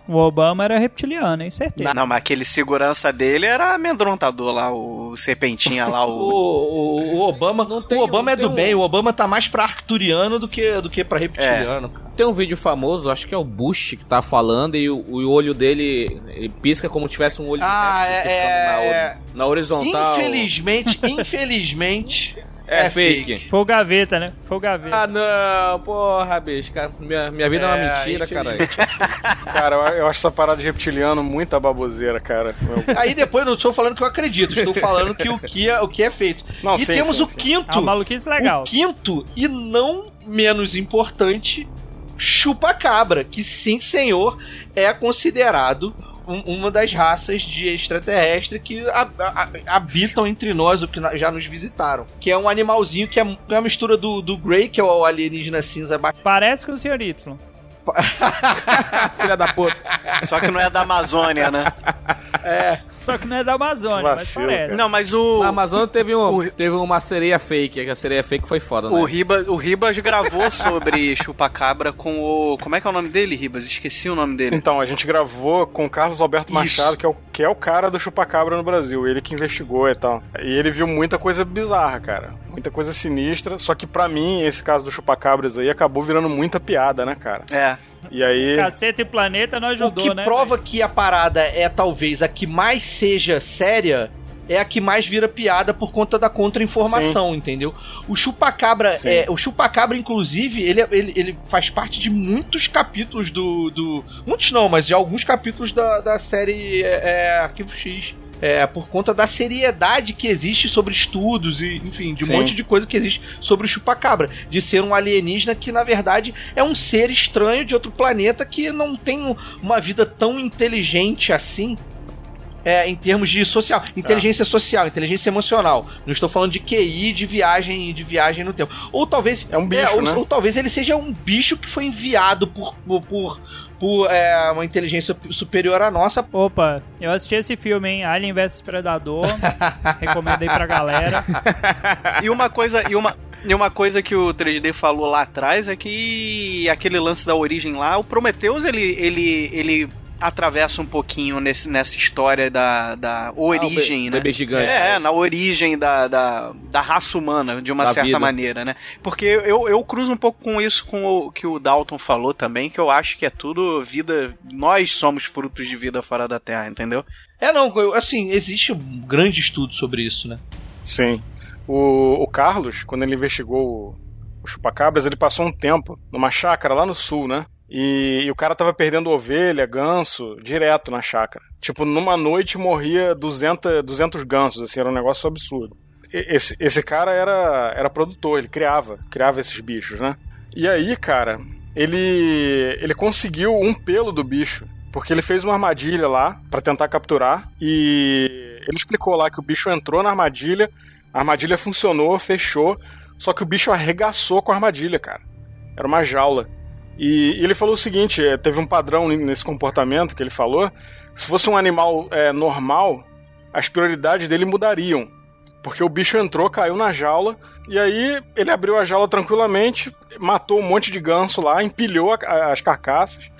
O Obama era reptiliano, hein? Certeza. Não, não, mas aquele segurança dele era amedrontador lá, o serpentinha lá, o... *laughs* o, o, Obama, não tem, o Obama é do um... bem, o Obama tá mais pra arcturiano do que, do que pra reptiliano, é. cara. Tem um vídeo famoso, acho que é o Bush que tá falando, e o, o olho dele ele pisca como se tivesse um olho ah, de é, é... Na, na, horizontal. Infelizmente, infelizmente... É, é fake. fake. Foi o gaveta, né? Foi o gaveta. Ah, não, porra, bicho. Cara, minha, minha vida é, é uma mentira, caralho. *laughs* cara, eu acho essa parada de reptiliano muita baboseira, cara. Aí depois não estou falando que eu acredito, estou falando que o que é, o que é feito. Não, e sim, temos sim, o quinto. É uma maluquice legal. O quinto, e não menos importante, chupa-cabra, que sim, senhor, é considerado um, uma das raças de extraterrestre que a, a, habitam entre nós, ou que já nos visitaram. Que é um animalzinho que é, é uma mistura do, do Grey, que é o alienígena cinza. Parece com o Sr. Y. *laughs* Filha da puta. Só que não é da Amazônia, né? É. Só que não é da Amazônia, mas parece. Não, mas o. Na Amazônia teve, um, teve uma sereia fake, que a sereia fake foi foda, né? O, Riba, o Ribas gravou sobre *laughs* chupacabra com o. Como é que é o nome dele, Ribas? Esqueci o nome dele. Então, a gente gravou com o Carlos Alberto Isso. Machado, que é, o, que é o cara do chupacabra no Brasil. Ele que investigou e tal. E ele viu muita coisa bizarra, cara. Muita coisa sinistra. Só que pra mim, esse caso do chupacabras aí acabou virando muita piada, né, cara? É. E aí. Caceta e Planeta não O ajudou, que né? prova que a parada é talvez a que mais seja séria é a que mais vira piada por conta da contra-informação, entendeu? O chupacabra, Sim. é, o chupacabra, inclusive, ele, ele, ele faz parte de muitos capítulos do. do muitos não, mas de alguns capítulos da, da série é, é, Arquivo X. É, por conta da seriedade que existe sobre estudos e, enfim, de um Sim. monte de coisa que existe sobre o chupacabra. De ser um alienígena que, na verdade, é um ser estranho de outro planeta que não tem um- uma vida tão inteligente assim. É, em termos de social, inteligência social, inteligência emocional. Não estou falando de QI, de viagem, de viagem no tempo. Ou talvez É um bicho, ou, né? ou talvez ele seja um bicho que foi enviado por, por, por, por, é, uma inteligência superior à nossa. Opa, eu assisti esse filme, hein? Alien vs Predador. *laughs* Recomendo aí pra galera. E uma coisa. E uma... E uma coisa que o 3D falou lá atrás é que aquele lance da origem lá, o Prometheus ele, ele, ele atravessa um pouquinho nesse, nessa história da, da origem, Ah, né? bebê gigante. É, na origem da, da, da raça humana, de uma Da certa vida. maneira, né? Porque eu, eu cruzo um pouco com isso com o que o Dalton falou também, que eu acho que é tudo vida. Nós somos frutos de vida fora da Terra, entendeu? É, não, eu- assim, existe um grande estudo sobre isso, né? Sim. O, o Carlos, quando ele investigou o, o chupacabras, ele passou um tempo numa chácara lá no sul, né? E, e o cara tava perdendo ovelha, ganso, direto na chácara. Tipo, numa noite morria 200, 200 gansos, assim, era um negócio absurdo. Esse, esse cara era, era produtor, ele criava, criava esses bichos, né? E aí, cara, ele, ele conseguiu um pelo do bicho. Porque ele fez uma armadilha lá pra tentar capturar. E ele explicou lá que o bicho entrou na armadilha, a armadilha funcionou, fechou. Só que o bicho arregaçou com a armadilha, cara. Era uma jaula. E ele falou o seguinte: eh, teve um padrão nesse comportamento que ele falou. Se fosse um animal eh, normal, as prioridades dele mudariam. Porque o bicho entrou, caiu na jaula, e aí ele abriu a jaula tranquilamente, matou um monte de ganso lá, empilhou a- a- as carcaças,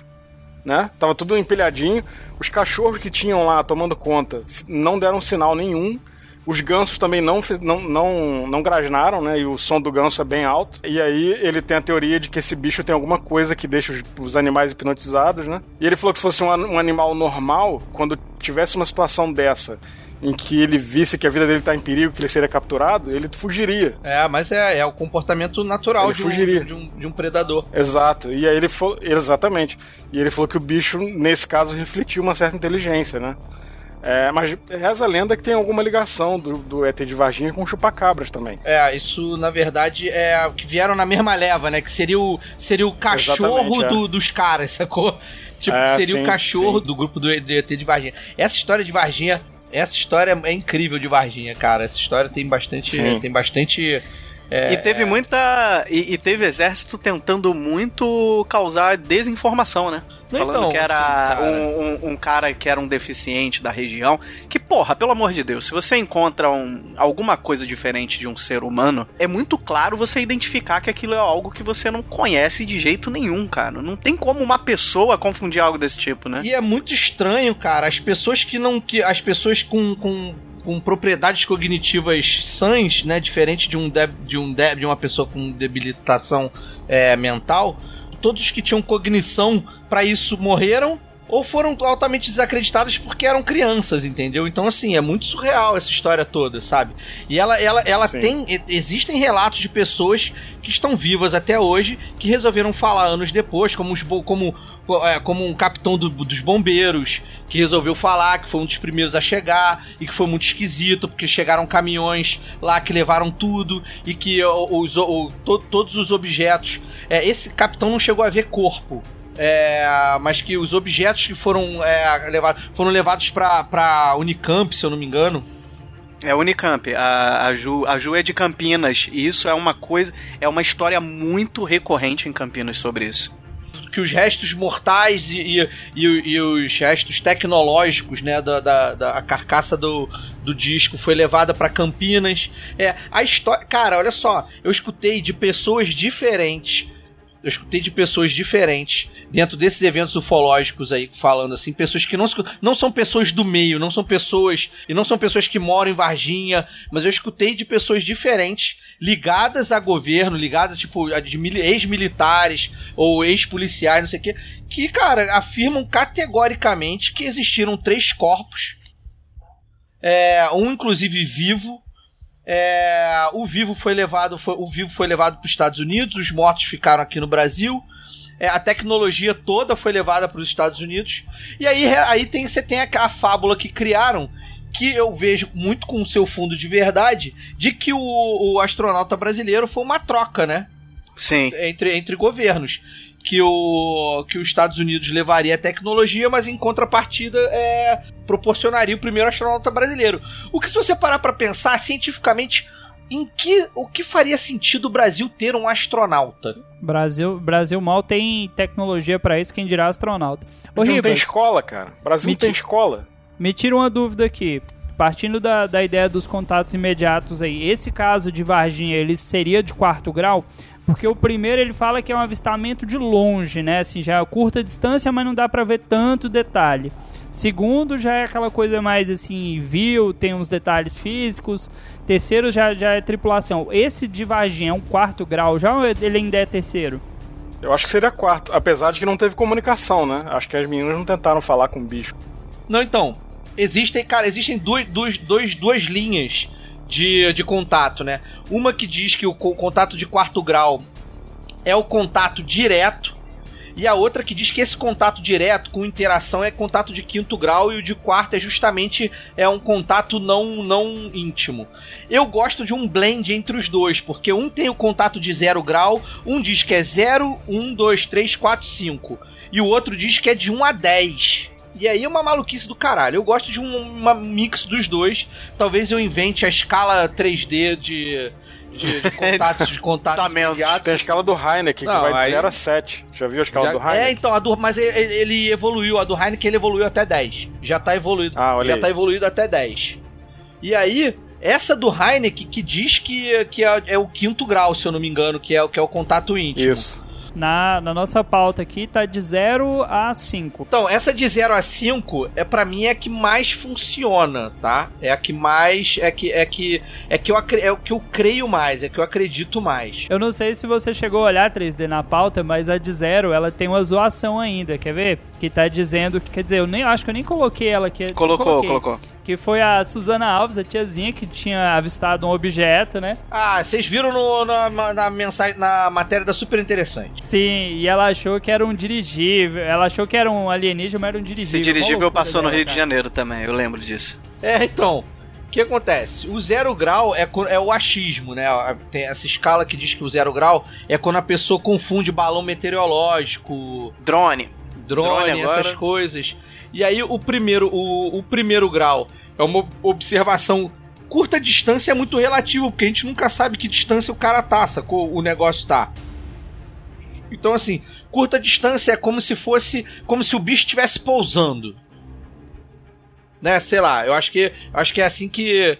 né? Tava tudo empilhadinho. Os cachorros que tinham lá tomando conta não deram sinal nenhum. Os gansos também não, não, não, não grasnaram, né? E o som do ganso é bem alto. E aí ele tem a teoria de que esse bicho tem alguma coisa que deixa os, os animais hipnotizados, né? E ele falou que se fosse um, um animal normal, quando tivesse uma situação dessa, em que ele visse que a vida dele tá em perigo, que ele seria capturado, ele fugiria. É, mas é, é o comportamento natural de um, de, um, de um predador. Exato. E aí ele falou. Exatamente. E ele falou que o bicho, nesse caso, refletiu uma certa inteligência, né? É, mas reza a lenda que tem alguma ligação do, do ET de Varginha com o chupacabras também. É, isso na verdade é o que vieram na mesma leva, né? Que seria o, seria o cachorro é. do- dos caras, sacou? *laughs* Tipo, É, seria sim, o cachorro sim. do grupo do do ET de Varginha. Essa história de Varginha, essa história é incrível de Varginha, cara. Essa história tem bastante. Sim. Tem bastante. É, e teve muita. E, e teve exército tentando muito causar desinformação, né? Não, Falando então, que era cara. um, um- um cara que era um deficiente da região. Que, porra, pelo amor de Deus, se você encontra um- alguma coisa diferente de um ser humano, é muito claro você identificar que aquilo é algo que você não conhece de jeito nenhum, cara. Não tem como uma pessoa confundir algo desse tipo, né? E é muito estranho, cara. As pessoas que não. Que, as pessoas com. com com propriedades cognitivas sãs, né, diferente de um deb, de um deb, de uma pessoa com debilitação é, mental, todos os que tinham cognição para isso morreram ou foram altamente desacreditados porque eram crianças, entendeu? Então assim, é muito surreal essa história toda, sabe? E ela ela ela Sim. tem existem relatos de pessoas que estão vivas até hoje que resolveram falar anos depois, como os como é, como um capitão do- dos bombeiros que resolveu falar que foi um dos primeiros a chegar e que foi muito esquisito porque chegaram caminhões lá que levaram tudo e que os, o- to- todos os objetos é, esse capitão não chegou a ver corpo é, mas que os objetos que foram é, levados foram levados pra, pra Unicamp, se eu não me engano. É Unicamp. A, a, Ju, a Ju é de Campinas. E isso é uma coisa. É uma história muito recorrente em Campinas sobre isso. que os restos mortais e, e, e, e os restos tecnológicos, né, da, da, da carcaça do, do disco foi levada para Campinas. É, a história, cara, olha só, eu escutei de pessoas diferentes eu escutei de pessoas diferentes dentro desses eventos ufológicos aí, falando assim, pessoas que não, não são pessoas do meio, não são pessoas, e não são pessoas que moram em Varginha, mas eu escutei de pessoas diferentes, ligadas a governo, ligadas, tipo, a de ex-militares ou ex-policiais, não sei o quê, que, cara, afirmam categoricamente que existiram três corpos, é, um inclusive vivo, é, o vivo foi levado, foi, o vivo foi levado para os Estados Unidos, os mortos ficaram aqui no Brasil. É, a tecnologia toda foi levada para os Estados Unidos. E aí, aí tem, você tem a, a fábula que criaram, que eu vejo muito com o seu fundo de verdade, de que o, o astronauta brasileiro foi uma troca, né? Sim. Entre, entre governos que, o, que os Estados Unidos levaria a tecnologia, mas em contrapartida é, proporcionaria o primeiro astronauta brasileiro. O que, se você parar para pensar cientificamente, em que o que faria sentido o Brasil ter um astronauta? Brasil, Brasil mal tem tecnologia para isso, quem dirá astronauta. Ô, não tem escola, cara. Brasil não tem escola. Me tira uma dúvida aqui. Partindo da, da ideia dos contatos imediatos aí, esse caso de Varginha, ele seria de quarto grau? Porque o primeiro ele fala que é um avistamento de longe, né? Assim, já é curta distância, mas não dá para ver tanto detalhe. Segundo, já é aquela coisa mais assim, viu, tem uns detalhes físicos. Terceiro, já, já é tripulação. Esse de Varginha é um quarto grau já ou ele ainda é terceiro? Eu acho que seria quarto, apesar de que não teve comunicação, né? Acho que as meninas não tentaram falar com o bicho. Não, então. Existem, cara, existem duas, duas, duas, duas linhas de, de contato, né? Uma que diz que o contato de quarto grau é o contato direto, e a outra que diz que esse contato direto com interação é contato de quinto grau e o de quarto é justamente é um contato não não íntimo. Eu gosto de um blend entre os dois, porque um tem o contato de zero grau, um diz que é 0, 1, 2, 3, 4, 5, e o outro diz que é de 1 a 10. E aí é uma maluquice do caralho. Eu gosto de um uma mix dos dois. Talvez eu invente a escala 3D de, de, de *laughs* contatos de contatos imediatos. Tem a escala do Heineken, Não, que vai aí... de 0 a 7. Já viu a escala Já... do Heineken? É, então, a do, mas ele, ele, evoluiu. A do Heineken ele evoluiu até 10. Já tá evoluído. Ah, olha Já aí. tá evoluído até 10. E aí, essa do Heineken que diz que, que é, é, o quinto grau, se eu não me engano, que é, que é o contato íntimo. Isso. Na, na nossa pauta aqui tá de 0 a 5. Então, essa de 0 a 5 é para mim é a que mais funciona, tá? É a que mais é que é que é que eu é o que eu creio mais, é que eu acredito mais. Eu não sei se você chegou a olhar 3D na pauta, mas a de 0, ela tem uma zoação ainda, quer ver? Que tá dizendo que quer dizer, eu nem acho que eu nem coloquei ela aqui. Colocou, colocou que foi a Suzana Alves, a tiazinha, que tinha avistado um objeto, né? Ah, vocês viram no, na, na, mensagem, na matéria da Super Interessante. Sim, e ela achou que era um dirigível, ela achou que era um alienígena, mas era um dirigível. Esse dirigível passou no Rio cara. de Janeiro também, eu lembro disso. É, então, o que acontece? O zero grau é, é o achismo, né? Tem essa escala que diz que o zero grau é quando a pessoa confunde balão meteorológico. Drone. Drone, drone essas coisas. E aí o primeiro, o, o primeiro grau é uma observação curta distância é muito relativo, porque a gente nunca sabe que distância o cara tá, sacou? O negócio tá. Então, assim, curta distância é como se fosse. como se o bicho estivesse pousando. Né? Sei lá, eu acho que. acho que é assim que.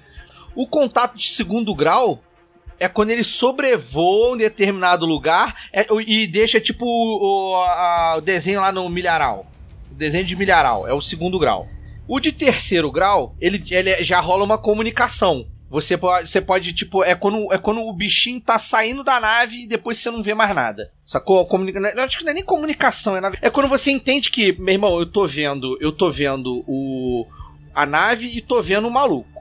O contato de segundo grau é quando ele sobrevoa um determinado lugar é, e deixa tipo o, a, o desenho lá no milharal desenho de milharal, é o segundo grau. O de terceiro grau, ele, ele já rola uma comunicação. Você pode, você pode, tipo, é quando, é quando o bichinho tá saindo da nave e depois você não vê mais nada. Sacou? Comunica... Eu acho que não é nem comunicação, é, é quando você entende que, meu irmão, eu tô vendo, eu tô vendo o a nave e tô vendo o maluco.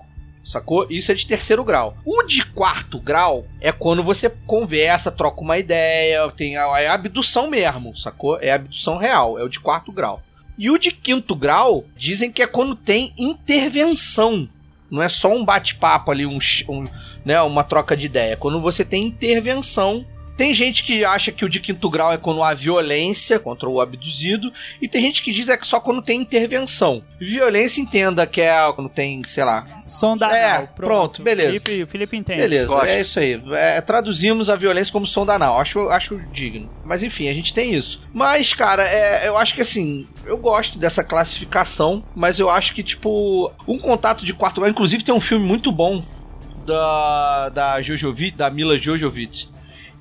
Sacou? Isso é de terceiro grau. O de quarto grau é quando você conversa, troca uma ideia, tem a, é abdução mesmo, sacou? É abdução real, é o de quarto grau. E o de quinto grau dizem que é quando tem intervenção. Não é só um bate-papo ali, um, um, né, uma troca de ideia. É quando você tem intervenção Tem gente que acha que o de quinto grau é quando há violência contra o abduzido, e tem gente que diz é que só quando tem intervenção. Violência, entenda que é quando tem, sei lá. Sonda É, anal. pronto, beleza. Felipe, Felipe entende. Beleza, Gosto. é isso aí. É, traduzimos a violência como som anal. Acho, acho digno. Mas enfim, a gente tem isso. Mas, cara, é, eu acho que assim, eu gosto dessa classificação, mas eu acho que, tipo, um contato de quarto grau. Inclusive, tem um filme muito bom da, da Jojovic, da Mila Jojovic.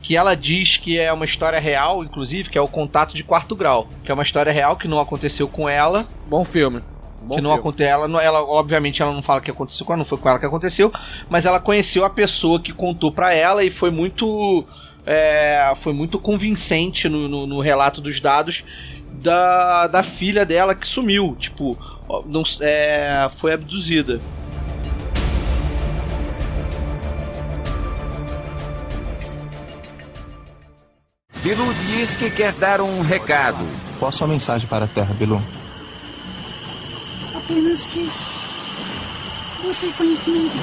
Que ela diz que é uma história real, inclusive, que é o contato de quarto grau. Que é uma história real que não aconteceu com ela, Bom filme. Bom que não filme. aconteceu. Ela, ela, obviamente, ela não fala que aconteceu com ela, não foi com ela que aconteceu, mas ela conheceu a pessoa que contou pra ela e foi muito. é, foi muito convincente no, no- no relato dos dados da, da filha dela que sumiu. Tipo, não, é, foi abduzida. Bilu diz que quer dar um recado. Qual a sua mensagem para a Terra, Bilu? Apenas que. Busque conhecimento.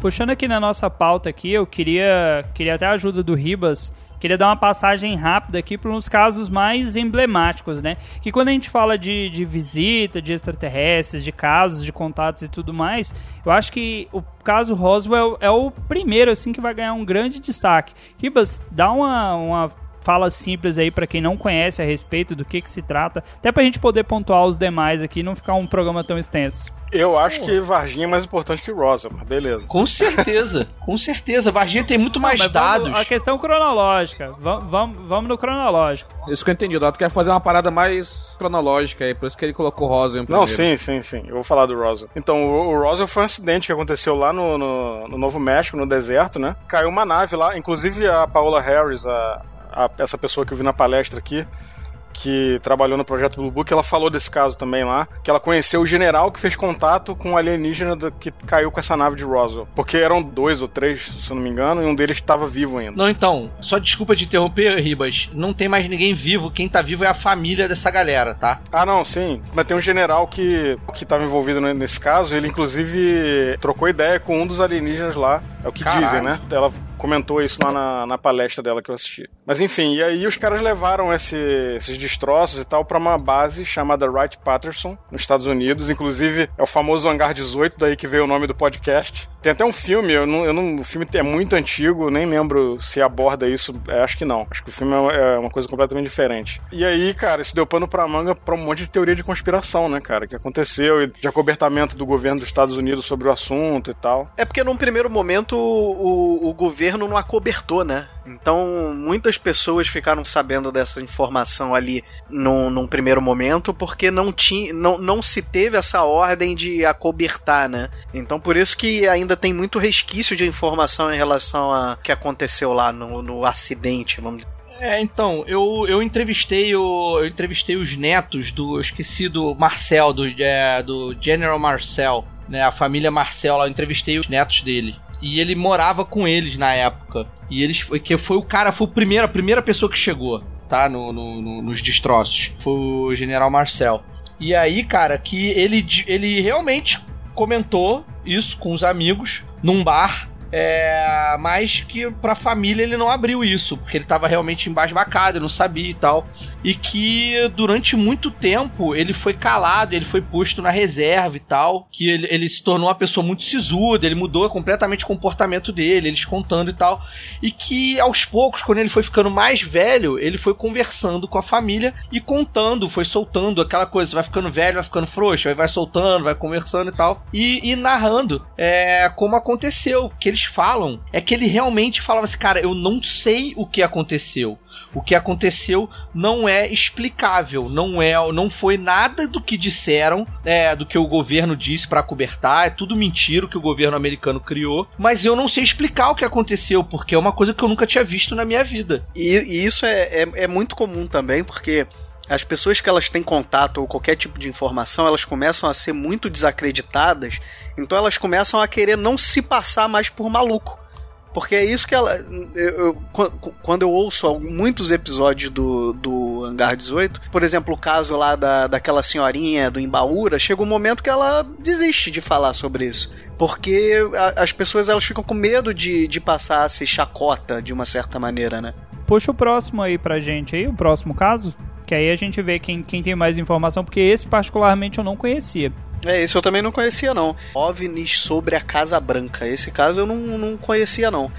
Puxando aqui na nossa pauta aqui, eu queria, queria até a ajuda do Ribas, queria dar uma passagem rápida aqui para uns casos mais emblemáticos, né? Que quando a gente fala de, de visita, de extraterrestres, de casos, de contatos e tudo mais, eu acho que o caso Roswell é o primeiro, assim, que vai ganhar um grande destaque. Ribas, dá uma, uma fala simples aí para quem não conhece a respeito do que, que se trata, até pra gente poder pontuar os demais aqui e não ficar um programa tão extenso. Eu acho que Varginha é mais importante que Roswell, mas beleza. Com certeza, com certeza. Varginha tem muito mais Não, mas dados. vamos- a questão cronológica. Vamos, vamos, vamos no cronológico. Isso que eu entendi. O Dato quer fazer uma parada mais cronológica aí, por isso que ele colocou Roswell em Não, primeiro. sim, sim, sim. Eu vou falar do Roswell. Então, o, o Roswell foi um acidente que aconteceu lá no, no, no Novo México, no deserto, né? Caiu uma nave lá, inclusive a Paola Harris, a, a- essa pessoa que eu vi na palestra aqui, que trabalhou no projeto Blue Book, ela falou desse caso também lá, que ela conheceu o general que fez contato com o alienígena que caiu com essa nave de Roswell. Porque eram dois ou três, se eu não me engano, e um deles estava vivo ainda. Não, então, só desculpa te interromper, Ribas. Não tem mais ninguém vivo. Quem tá vivo é a família dessa galera, tá? Ah, não, sim. Mas tem um general que que estava envolvido ne- nesse caso. Ele, inclusive, trocou ideia com um dos alienígenas lá. É o que Caralho. dizem, né? Ela comentou isso lá na, na palestra dela que eu assisti. Mas enfim, e aí os caras levaram esse- esses destroços e tal pra uma base chamada Wright Patterson, nos Estados Unidos. Inclusive, é o famoso Hangar 18, daí que veio o nome do podcast. Tem até um filme, eu não, eu não- o filme é muito antigo, nem lembro se aborda isso. É, acho que não. Acho que o filme é é uma coisa completamente diferente. E aí, cara, isso deu pano pra manga pra um monte de teoria de conspiração, né, cara? Que aconteceu e de acobertamento do governo dos Estados Unidos sobre o assunto e tal. É porque num primeiro momento o, o governo não acobertou, né? Então muitas pessoas ficaram sabendo dessa informação ali num, num primeiro momento porque não, tinha, não, não se teve essa ordem de acobertar, né? Então por isso que ainda tem muito resquício de informação em relação a que aconteceu lá no, no acidente, vamos dizer. É, então, eu, eu entrevistei o. Eu entrevistei os netos do. Eu esqueci do Marcel, do, é, do General Marcel, né? A família Marcel eu entrevistei os netos dele. E ele morava com eles na época. E eles. foi- Que foi o cara, foi o primeiro, a primeira pessoa que chegou, tá? No, no- no- nos destroços. Foi o General Marcel. E aí, cara, que ele, ele realmente comentou isso com os amigos num bar. É, mas que pra família ele não abriu isso, porque ele tava realmente embasbacado, ele não sabia e tal. E que durante muito tempo ele foi calado, ele foi posto na reserva e tal. Que ele, ele se tornou uma pessoa muito sisuda, ele mudou completamente o comportamento dele, eles contando e tal. E que aos poucos, quando ele foi ficando mais velho, ele foi conversando com a família e contando, foi soltando aquela coisa. Vai ficando velho, vai ficando frouxo, aí vai soltando, vai conversando e tal. E, e narrando é, como aconteceu. Que eles falam é que ele realmente falava assim, cara, eu não sei o que aconteceu. O que aconteceu não é explicável, não é, não foi nada do que disseram, é, do que o governo disse pra cobertar, é tudo mentira que o governo americano criou, mas eu não sei explicar o que aconteceu, porque é uma coisa que eu nunca tinha visto na minha vida. E, e isso é, é, é muito comum também, porque as pessoas que elas têm contato ou qualquer tipo de informação, elas começam a ser muito desacreditadas, então elas começam a querer não se passar mais por maluco. Porque é isso que ela. eu- eu- qu- quando eu ouço muitos episódios do, do Hangar 18, por exemplo, o caso lá da, daquela senhorinha do Embaúra, chega um momento que ela desiste de falar sobre isso. Porque a- as pessoas elas ficam com medo de, de passar a ser chacota de uma certa maneira, né? Puxa o próximo aí pra gente aí, o próximo caso. Que aí a gente vê quem, quem tem mais informação, porque esse particularmente eu não conhecia. É, esse eu também não conhecia, não. OVNIs sobre a Casa Branca. Esse caso eu não, não conhecia, não.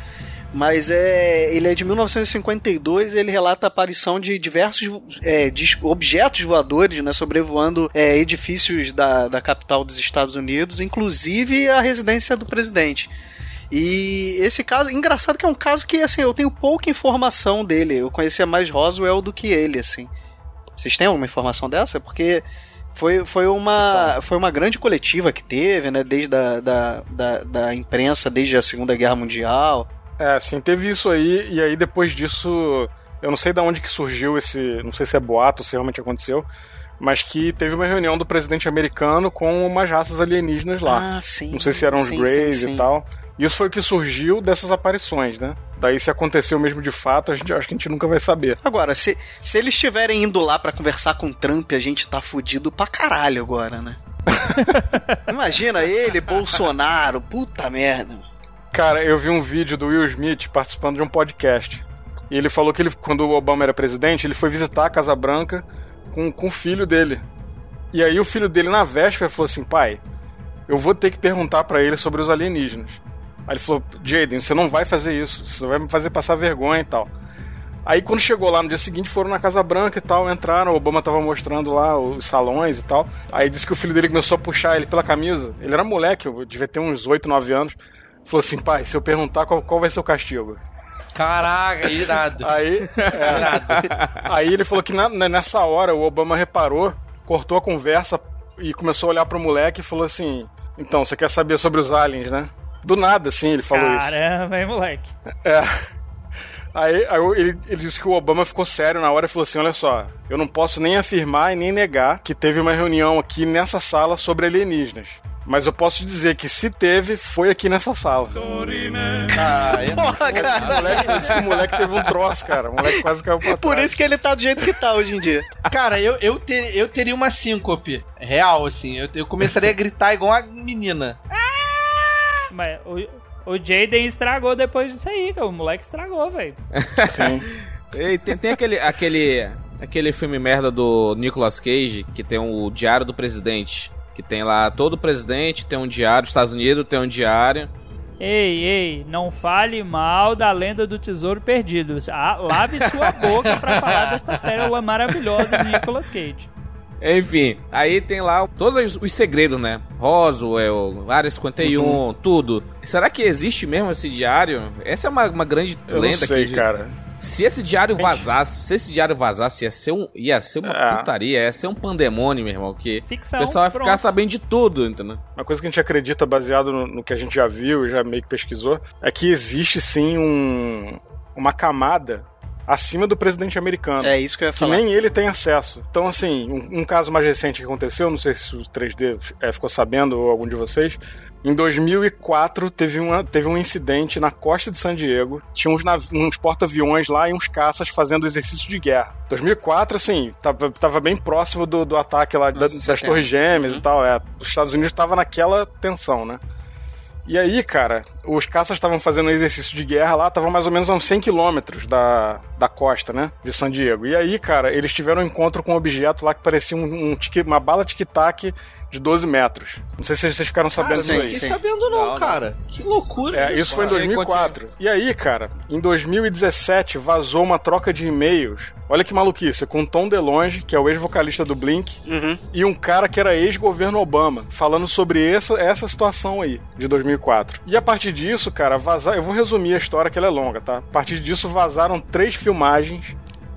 Mas é, ele é de 1952 e ele relata a aparição de diversos é, de objetos voadores né, sobrevoando é, edifícios da, da capital dos Estados Unidos, inclusive a residência do presidente. E esse caso, engraçado que é um caso que assim, eu tenho pouca informação dele. Eu conhecia mais Roswell do que ele, assim. Vocês têm alguma informação dessa? Porque foi, foi, uma, foi uma grande coletiva que teve, né? Desde a, da, da, da imprensa, desde a Segunda Guerra Mundial. É, sim, teve isso aí, e aí depois disso, eu não sei de onde que surgiu esse, não sei se é boato, se realmente aconteceu, mas que teve uma reunião do presidente americano com umas raças alienígenas lá. Ah, sim. Não sei se eram os Greys e tal. Isso foi o que surgiu dessas aparições, né? Daí se aconteceu mesmo de fato, a gente acho que a gente nunca vai saber. Agora, se, se eles estiverem indo lá pra conversar com o Trump, a gente tá fudido pra caralho agora, né? *laughs* Imagina ele, Bolsonaro, puta merda. Cara, eu vi um vídeo do Will Smith participando de um podcast. E ele falou que ele, quando o Obama era presidente, ele foi visitar a Casa Branca com, com o filho dele. E aí o filho dele, na véspera, falou assim: pai, eu vou ter que perguntar pra ele sobre os alienígenas. Aí ele falou: Jaden, você não vai fazer isso, você vai me fazer passar vergonha e tal. Aí quando chegou lá no dia seguinte, foram na Casa Branca e tal, entraram, o Obama tava mostrando lá os salões e tal. Aí disse que o filho dele começou a puxar ele pela camisa. Ele era moleque, eu devia ter uns 8, 9 anos. Falou assim, pai, se eu perguntar qual, qual vai ser o castigo. Caraca, irado. *laughs* Aí, é, aí ele falou que na- nessa hora o Obama reparou, cortou a conversa e começou a olhar pro moleque e falou assim: Então, você quer saber sobre os aliens, né? Do nada, assim, ele falou isso. Caramba, hein, moleque. É. Aí, aí ele, ele disse que o Obama ficou sério na hora e falou assim: Olha só, eu não posso nem afirmar e nem negar que teve uma reunião aqui nessa sala sobre alienígenas. Mas eu posso dizer que se teve, foi aqui nessa sala. Ah, eu- Porra, cara. O moleque, disse que o moleque teve um troço, cara. O moleque quase caiu pra Por trás. isso que ele tá do jeito que tá hoje em dia. Cara, eu, eu, ter- eu teria uma síncope real, assim. Eu, eu começaria a gritar igual uma menina. Mas o, o Jaden estragou depois disso aí, cara. O moleque estragou, velho. *laughs* Tem, tem aquele, aquele, aquele filme merda do Nicolas Cage, que tem o Diário do Presidente. Que tem lá todo presidente, tem um diário, Estados Unidos tem um diário. Ei, ei, não fale mal da lenda do tesouro perdido. Ah, lave sua boca pra falar desta *laughs* pérola maravilhosa de Nicolas Cage. Enfim, aí tem lá todos os, os segredos, né? Roswell, Área 51, tudo. Será que existe mesmo esse diário? Essa é uma, uma grande Eu lenda não sei, que cara. Se esse diário vazasse, se esse diário vazasse, ia ser, um, ia ser uma É. putaria, ia ser um pandemônio, meu irmão. Que Ficção, o pessoal vai ficar pronto. sabendo de tudo, entendeu? Uma coisa que a gente acredita, baseado no, no que a gente já viu e já meio que pesquisou, é que existe sim um, uma camada acima do presidente americano. É isso que eu ia Que falar. nem ele tem acesso. Então, assim, um, um caso mais recente que aconteceu, não sei se o 3D é, ficou sabendo ou algum de vocês. Em 2004, teve, uma, teve um incidente na costa de San Diego. Tinha uns, uns porta-aviões lá e uns caças fazendo exercício de guerra. 2004, assim, tava, tava bem próximo do, do ataque lá da- das 70. Torres Gêmeas Uhum. e tal. É, os Estados Unidos tava naquela tensão, né? E aí, cara, os caças estavam fazendo um exercício de guerra lá, estavam mais ou menos a uns 100 quilômetros da, da costa, né? De San Diego. E aí, cara, eles tiveram um encontro com um objeto lá que parecia um, um tique- uma bala tic-tac de 12 metros. Não sei se vocês ficaram sabendo Cara, disso eu aí. não fiquei sabendo não, Não, não. cara. Que loucura. É, isso foi em 2004. E aí, cara, em 2017 vazou uma troca de e-mails. Olha que maluquice, com Tom DeLonge, que é o ex-vocalista do Blink, Uhum. e um cara que era ex-governo Obama, falando sobre essa, essa situação aí, de 2004. E a partir disso, cara, vazar. Eu vou resumir a história que ela é longa, tá? A partir disso vazaram três filmagens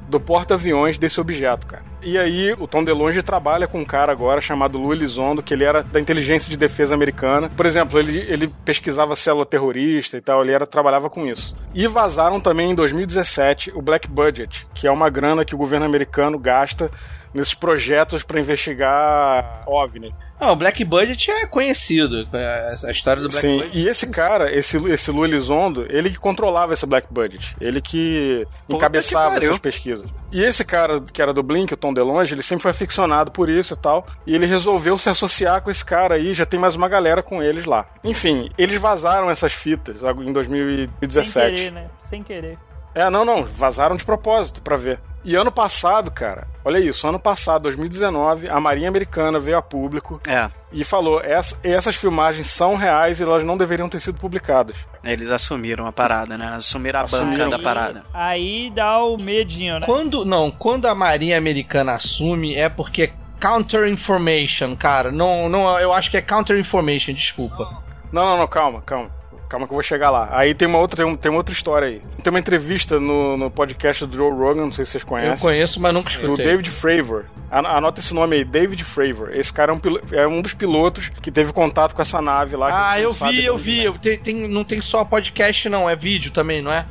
do porta-aviões desse objeto, cara. E aí, o Tom DeLonge trabalha com um cara agora chamado Lou Elizondo, que ele era da inteligência de defesa americana. Por exemplo, ele, ele pesquisava célula terrorista e tal, ele era, trabalhava com isso. E vazaram também em 2017 o Black Budget, que é uma grana que o governo americano gasta nesses projetos para investigar OVNI. Não, o Black Budget é conhecido. é, A história do Black Sim, Budget. e esse cara, esse, esse Lu Elizondo, ele que controlava esse Black Budget. Ele que encabeçava pariu. essas pesquisas. E esse cara que era do Blink, o Tom DeLonge, ele sempre foi aficionado por isso e tal. E ele resolveu se associar com esse cara aí, já tem mais uma galera com eles lá. Enfim, eles vazaram essas fitas em 2017. Sem querer, né? Sem querer. É, não, não, vazaram de propósito pra ver. E ano passado, cara, olha isso, ano passado, 2019, a Marinha Americana veio a público É, e falou: "Essa- essas filmagens são reais e elas não deveriam ter sido publicadas. eles assumiram a parada, né? Assumiram a Assumiram. banca da parada. Aí dá o medinho, né? Quando, não, quando a Marinha Americana assume é porque é counter information, cara. Não, não, eu acho que é counter information, desculpa. Não, não, não, calma, calma. Calma que eu vou chegar lá. Aí tem uma outra, tem, um- tem uma outra história aí. Tem uma entrevista no, no podcast do Joe Rogan, não sei se vocês Eu conhecem. conheço, mas nunca Do escutei. David Fravor. An- Anota esse nome aí, David Fravor. Esse cara é um, é um dos pilotos que teve contato com essa nave lá. Ah, eu vi, eu vi. Eu te- tem, não tem só podcast, não. É vídeo também, não é?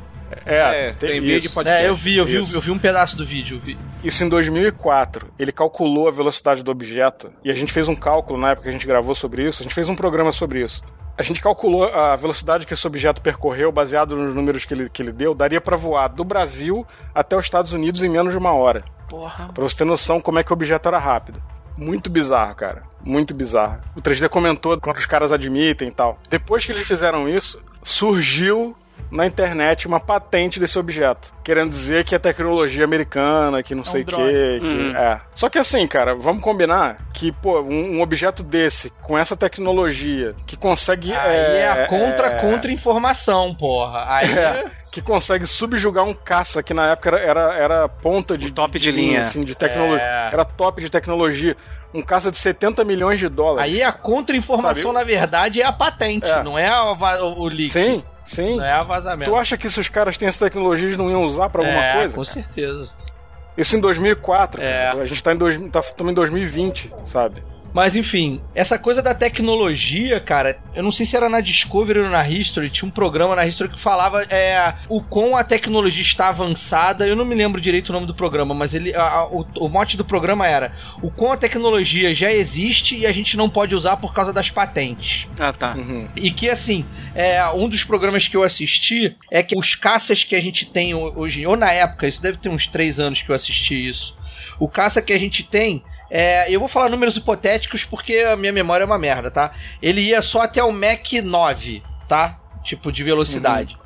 É, É, tem vídeo isso. e podcast. É, eu vi, eu vi, Isso. eu vi um pedaço do vídeo. Eu vi. Isso em 2004. Ele calculou a velocidade do objeto. E a gente fez um cálculo na época que a gente gravou sobre isso. A gente fez um programa sobre isso. A gente calculou a velocidade que esse objeto percorreu, baseado nos números que ele, que ele deu, daria pra voar do Brasil até os Estados Unidos em menos de uma hora. Porra. Pra você ter noção como é que o objeto era rápido. Muito bizarro, cara. Muito bizarro. O 3D comentou quanto os caras admitem e tal. Depois que eles fizeram isso, surgiu na internet uma patente desse objeto. Querendo dizer que é tecnologia americana, que não sei o drone. quê. Que, é. Só que assim, cara, vamos combinar que, pô, um, um objeto desse, com essa tecnologia, que consegue. Aí é, a é, contra-contra-informação, porra. Aí *laughs* é, que consegue subjugar um caça que na época era, era, era ponta de top de linha. assim, de tecnologia. É. Era top de tecnologia. Um caça de 70 milhões de dólares. Aí a contra-informação, na verdade, é a patente, É. não é a va- o o leak. Sim, sim. Não é vazamento. Tu acha que se os caras têm essa tecnologia, eles não iam usar pra alguma é, coisa? Com cara? certeza. Isso em 2004. É. cara. A gente tá em, dois, tá, estamos em 2020, sabe? Mas enfim, essa coisa da tecnologia, cara, eu não sei se era na Discovery ou na History, tinha um programa na History que falava é, o quão a tecnologia está avançada. Eu não me lembro direito o nome do programa, mas ele, a- a- o, o mote do programa era o quão a tecnologia já existe e a gente não pode usar por causa das patentes. Ah, tá. Uhum. E que, assim, é, um dos programas que eu assisti é que os caças que a gente tem ho- hoje, ou na época, isso deve ter uns três anos que eu assisti isso. O caça que a gente tem. É, eu vou falar números hipotéticos porque a minha memória é uma merda, tá? Ele ia só até o Mach 9, tá? Tipo de velocidade.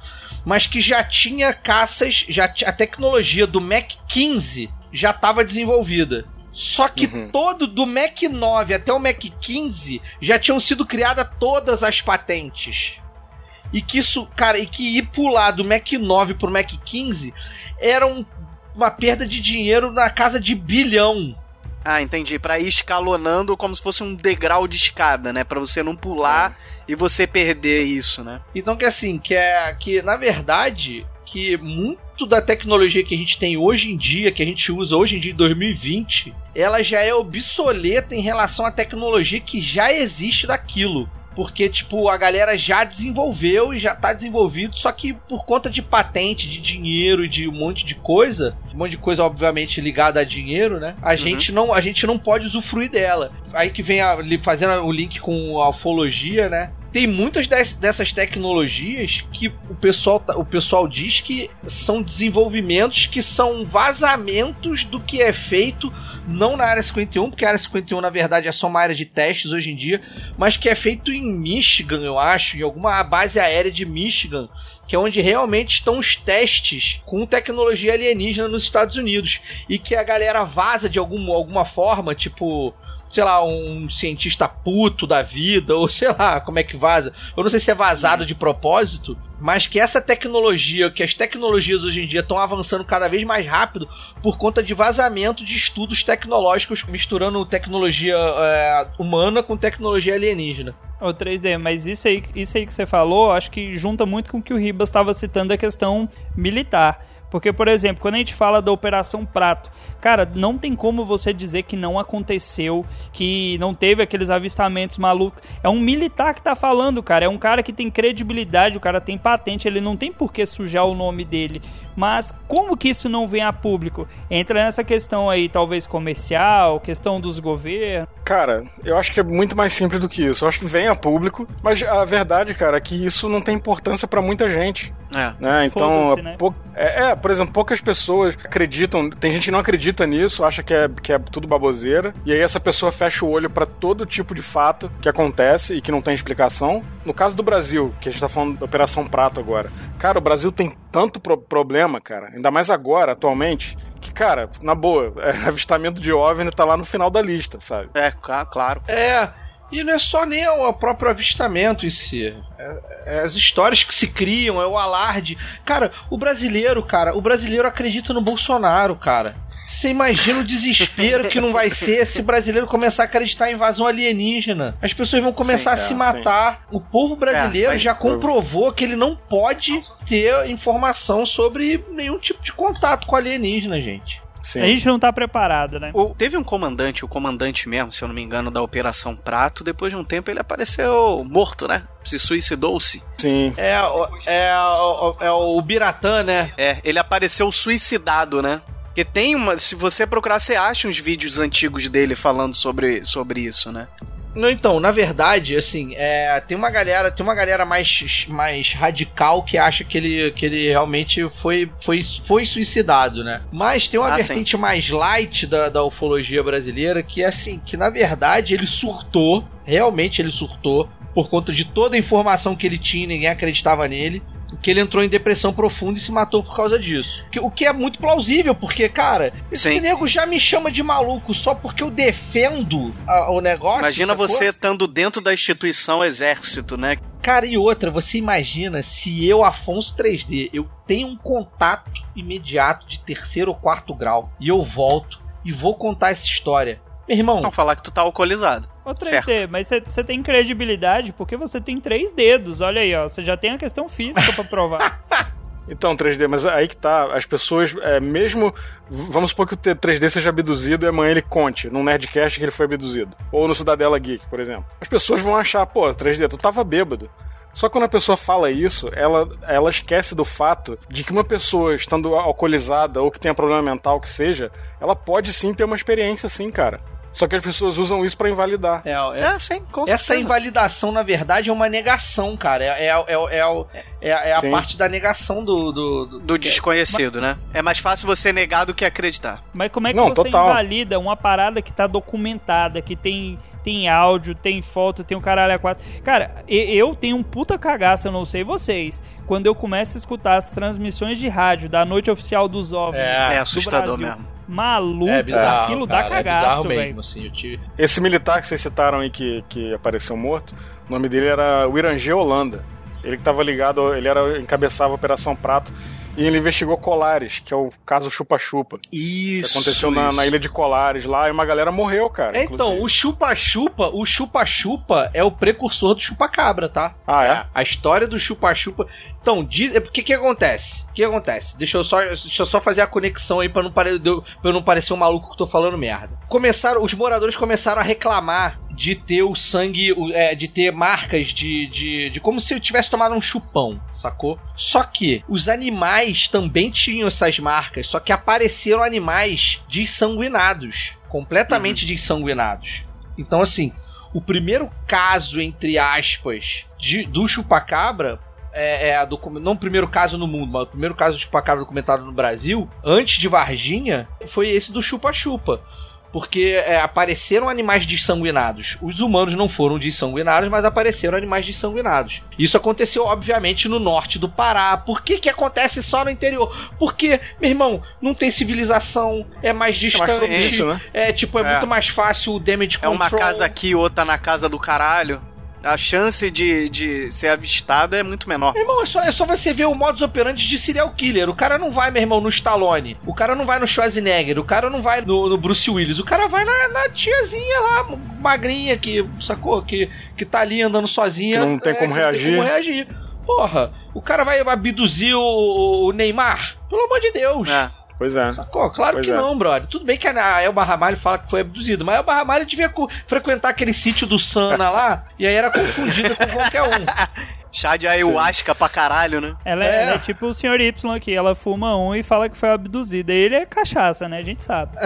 Mas que já tinha caças, já a tecnologia do Mach 15 já estava desenvolvida. Só que Uhum. todo do Mac 9 até o Mac 15 já tinham sido criadas todas as patentes. E que isso, cara, e que ir pular do Mac 9 pro Mac 15 era um- uma perda de dinheiro na casa de bilhão. Ah, entendi. Pra ir escalonando como se fosse um degrau de escada, né? Pra você não pular e você perder isso, né? Então que assim, que é que na verdade que muito da tecnologia que a gente tem hoje em dia, que a gente usa hoje em dia em 2020, ela já é obsoleta em relação à tecnologia que já existe daquilo. Porque, tipo, a galera já desenvolveu e já tá desenvolvido, só que por conta de patente, de dinheiro e de um monte de coisa, um monte de coisa, obviamente, ligada a dinheiro, né? A, gente, não, a gente não pode usufruir dela. Aí que vem a, fazendo o link com a ufologia, né? Tem muitas des- dessas tecnologias que o pessoal, tá- o pessoal diz que são desenvolvimentos que são vazamentos do que é feito, não na área 51, porque a área 51 na verdade é só uma área de testes hoje em dia, mas que é feito em Michigan, eu acho, em alguma base aérea de Michigan, que é onde realmente estão os testes com tecnologia alienígena nos Estados Unidos. E que a galera vaza de algum, alguma forma, tipo. Sei lá, um cientista puto da vida, ou sei lá, como é que vaza. Eu não sei se é vazado de propósito, mas que essa tecnologia, que as tecnologias hoje em dia estão avançando cada vez mais rápido por conta de vazamento de estudos tecnológicos, misturando tecnologia é, humana com tecnologia alienígena. Ô 3D, mas isso aí, isso aí que você falou, acho que junta muito com o que o Ribas estava citando a questão militar. Porque, por exemplo, quando a gente fala da Operação Prato, cara, não tem como você dizer que não aconteceu, que não teve aqueles avistamentos malucos. É um militar que tá falando, cara. É um cara que tem credibilidade, o cara tem patente, ele não tem por que sujar o nome dele. Mas como que isso não vem a público? Entra nessa questão aí, talvez comercial, questão dos governos. Cara, eu acho que é muito mais simples do que isso. Eu acho que vem a público, mas a verdade, cara, é que isso não tem importância para muita gente. É. Né? Então, né? pou- é, é, por exemplo, poucas pessoas acreditam, tem gente que não acredita nisso, acha que é, que é tudo baboseira, e aí essa pessoa fecha o olho pra todo tipo de fato que acontece e que não tem explicação. No caso do Brasil, que a gente tá falando da Operação Prato agora, cara, o Brasil tem tanto pro- problema, cara, ainda mais agora, atualmente, que, cara, na boa, *laughs* é, avistamento de OVNI tá lá no final da lista, sabe? É, claro. É, e não é só nem o próprio avistamento em si. É, é as histórias que se criam, é o alarde. Cara, o brasileiro, cara, o brasileiro acredita no Bolsonaro, cara. Você imagina o desespero que não vai ser se o brasileiro começar a acreditar em invasão alienígena. As pessoas vão começar Sim, a se é, matar. O povo brasileiro É, já comprovou que ele não pode ter informação sobre nenhum tipo de contato com alienígena, gente. Sim. A gente não tá preparado, né? O- teve um comandante, o comandante mesmo, se eu não me engano, da Operação Prato. Depois de um tempo ele apareceu morto, né? Se suicidou-se. Sim. É, o- é, o- é o Biratã, né? É, ele apareceu suicidado, né? Porque tem uma. Se você procurar, você acha uns vídeos antigos dele falando sobre, sobre isso, né? Não, então, na verdade, assim, é, tem uma galera, tem uma galera mais, mais radical que acha que ele, que ele realmente foi, foi, foi suicidado, né? Mas tem uma Ah, vertente mais light da, da ufologia brasileira que é assim, que na verdade ele surtou, realmente ele surtou, por conta de toda a informação que ele tinha, ninguém acreditava nele. Que ele entrou em depressão profunda e se matou por causa disso. O que é muito plausível, porque, cara, esse Sim. nego já me chama de maluco só porque eu defendo a- o negócio. Imagina sacou? você estando dentro da instituição exército, né? Cara, e outra, você imagina se eu, Afonso 3D, eu tenho um contato imediato de terceiro ou quarto grau e eu volto e vou contar essa história. Meu irmão, Não falar que tu tá alcoolizado. Ô 3D, mas você tem credibilidade porque você tem três dedos. Olha aí, ó. Você já tem a questão física pra provar. *laughs* Então, 3D, mas aí que tá, as pessoas, é, mesmo. Vamos supor que o T- 3D seja abduzido e amanhã ele conte num Nerdcast que ele foi abduzido. Ou no Cidadela Geek, por exemplo. As pessoas vão achar, pô, 3D, tu tava bêbado. Só que quando a pessoa fala isso, ela, ela esquece do fato de que uma pessoa estando alcoolizada ou que tenha problema mental que seja, ela pode sim ter uma experiência assim, cara. Só que as pessoas usam isso pra invalidar. é, é- É, sim, com essa certeza. invalidação, na verdade, é uma negação, cara. É, é, é, é, o- é, é a Sim. parte da negação do. do, do- Do desconhecido, né? É mais fácil você negar do que acreditar. Mas como é que Não, você total. invalida uma parada que tá documentada, que tem, tem áudio, tem foto, tem um caralho a quatro? Cara, e- eu tenho um puta cagaço, eu não sei vocês. Quando eu começo a escutar as transmissões de rádio da noite oficial dos OVNIs É, É, do assustador Brasil, mesmo. Maluco, É bizarro, aquilo dá cara, é cagaço, mesmo, assim, eu tive... Esse militar que vocês citaram aí que, que apareceu morto, o nome dele era Wirangê Holanda. Ele que estava ligado, ele era encabeçava a Operação Prato e ele investigou Colares, que é o caso Chupa-Chupa. Que Isso. aconteceu na, isso. na ilha de Colares lá e uma galera morreu, cara. É, então, o chupa-chupa, o chupa-chupa é o precursor do chupa-cabra, tá? Ah, é? A história do chupa-chupa. Então, diz. É porque que acontece? O que acontece? Deixa eu só, deixa eu só fazer a conexão aí pra não, pare, pra eu não parecer um maluco que tô falando merda. Começaram, os moradores começaram a reclamar de ter o sangue, é, de ter marcas de, de, de como se eu tivesse tomado um chupão, sacou? Só que os animais também tinham essas marcas, só que apareceram animais desanguinados, completamente desanguinados. Então, assim, o primeiro caso, entre aspas, de, do chupacabra é, é a docu- não o primeiro caso no mundo, mas o primeiro caso de chupacabra documentado no Brasil, antes de Varginha, foi esse do chupa-chupa. Porque é, apareceram animais desanguinados. Os humanos não foram desanguinados, mas apareceram animais desanguinados. Isso aconteceu, obviamente, no norte do Pará. Por que, que acontece só no interior? Porque, meu irmão, não tem civilização, é mais É distante. difícil, né? É, tipo, é, É. muito mais fácil o damage É control. uma casa aqui, outra na casa do caralho. A chance de, de ser avistada é muito menor. Meu irmão, é só, é só você ver o modus operandi de serial killer. O cara não vai, meu irmão, no Stallone. O cara não vai no Schwarzenegger. O cara não vai no, no Bruce Willis. O cara vai na, na tiazinha lá, magrinha, que, sacou? Que, que tá ali andando sozinha. Que não tem como que não reagir. Tem como reagir. Porra, o cara vai abduzir o, o Neymar? Pelo amor de Deus. É. Pois é. Sacou? Claro Pois que é. não, brother. Tudo bem que a Elba Ramalho fala que foi abduzido, mas a Elba Ramalho devia frequentar aquele sítio do Sana lá e aí era confundida com qualquer um. *laughs* Chá de ayahuasca pra caralho, né? Ela é, É. ela é tipo o Sr. Y aqui, ela fuma um e fala que foi abduzida. E ele é cachaça, né? A gente sabe. *laughs*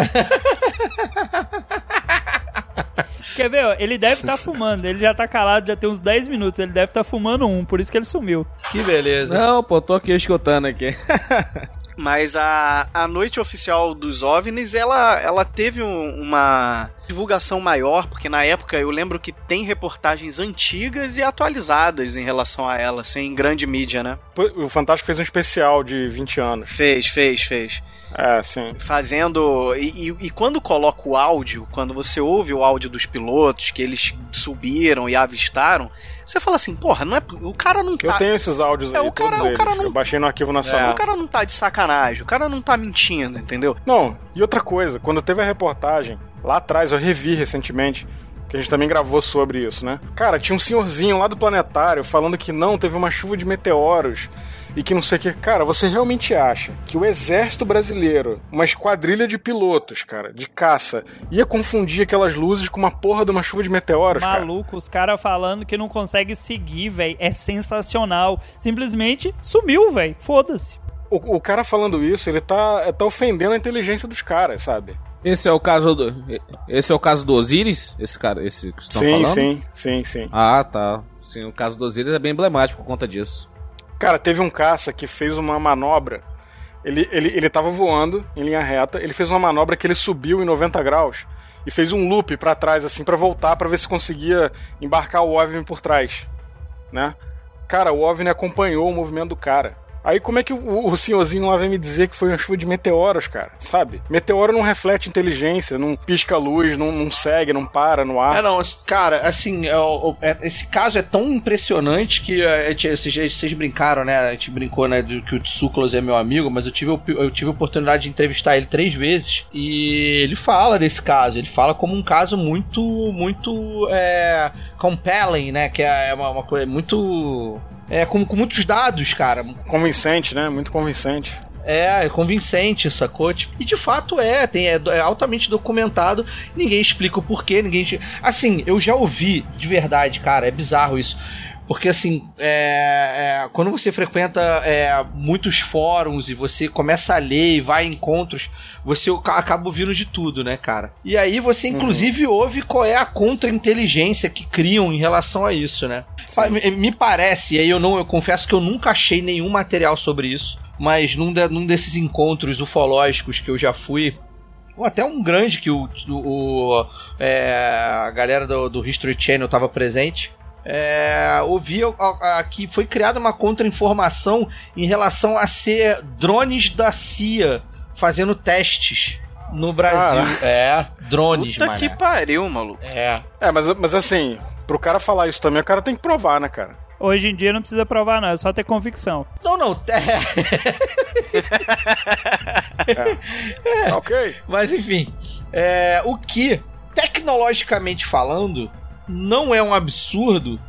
Quer ver? ó? Ele deve estar fumando. Ele já tá calado, já tem uns 10 minutos. Ele deve estar fumando um, por isso que ele sumiu. Que beleza. Não, pô, tô aqui escutando aqui. *laughs* Mas a, a noite oficial dos OVNIs, ela, ela teve um- uma divulgação maior, porque na época eu lembro que tem reportagens antigas e atualizadas em relação a ela, assim, em grande mídia, né? O Fantástico fez um especial de 20 anos. Fez, fez, fez. É, sim. Fazendo. E, e- e quando coloca o áudio, quando você ouve o áudio dos pilotos, que eles subiram e avistaram, você fala assim, porra, não é. O cara não tá. Eu tenho esses áudios É, aí, o cara- o cara não- Eu baixei no arquivo nacional. O cara não tá de sacanagem, o cara não tá mentindo, entendeu? Não, e outra coisa, quando teve a reportagem, lá atrás, eu revi recentemente, que a gente também gravou sobre isso, né? Cara, tinha um senhorzinho lá do planetário falando que não, teve uma chuva de meteoros e que não sei o que. Cara, você realmente acha que o exército brasileiro, uma esquadrilha de pilotos, cara, de caça, ia confundir aquelas luzes com uma porra de uma chuva de meteoros, cara? Maluco, os caras falando que não consegue seguir, velho. É sensacional. Simplesmente sumiu, velho. Foda-se. O, o cara falando isso, ele tá, tá ofendendo a inteligência dos caras, sabe? Esse é o caso do. Esse é o caso do Osiris? Esse cara, esse que estão sim, falando? sim, sim, sim. Ah, tá. Sim, o caso do Osiris é bem emblemático por conta disso. Cara, teve um caça que fez uma manobra. Ele, ele, ele tava voando em linha reta, ele fez uma manobra que ele subiu em 90 graus e fez um loop pra trás, assim, pra voltar, pra ver se conseguia embarcar o OVNI por trás, né? Cara, o OVNI acompanhou o movimento do cara. Aí como é que o, o senhorzinho lá vem me dizer que foi uma chuva de meteoros, cara? Sabe? Meteoro não reflete inteligência, não pisca luz, não, não segue, não para no ar. É, não, cara, assim, é, é, esse caso é tão impressionante que é, é, vocês, brincaram, né? A gente brincou, né, do que o Tsoukalos é meu amigo, mas eu tive, eu tive a oportunidade de entrevistar ele três vezes e ele fala desse caso, ele fala como um caso muito, muito é, compelling, né? Que é uma, uma coisa muito. É, com, com muitos dados, cara. Convincente, né? Muito convincente. É, é convincente, sacou? Tipo, E de fato é, tem, é, é altamente documentado, ninguém explica o porquê, ninguém. Assim, eu já ouvi, de verdade, cara, é bizarro isso. Porque assim, é, é, quando você frequenta é, muitos fóruns e você começa a ler e vai em encontros, você ca- acaba ouvindo de tudo, né, cara? E aí você, inclusive, ouve qual é a contra-inteligência que criam em relação a isso, né? Me, me parece, e aí eu não, eu confesso que eu nunca achei nenhum material sobre isso, mas num, de- num desses encontros ufológicos que eu já fui, ou até um grande que o, o- o, é, a galera do, do History Channel estava presente. É, ouvi que foi criada uma contra-informação em relação a ser drones da CIA fazendo testes no Brasil. Cara. É, drones, Puta mané. que pariu, maluco. É. É, mas, mas assim, pro cara falar isso também, o cara tem que provar, né, cara? Hoje em dia não precisa provar, não. É só ter convicção. Não, não. É. Tá *laughs* ok. Mas enfim, é, o que, tecnologicamente falando, não é um absurdo,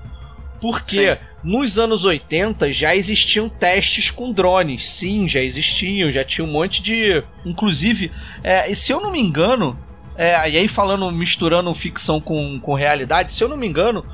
porque Sim. nos anos 80 já existiam testes com drones. Sim, já existiam, já tinha um monte de. Inclusive, é, e se eu não me engano, é, e aí falando, misturando ficção com, com realidade, se eu não me engano,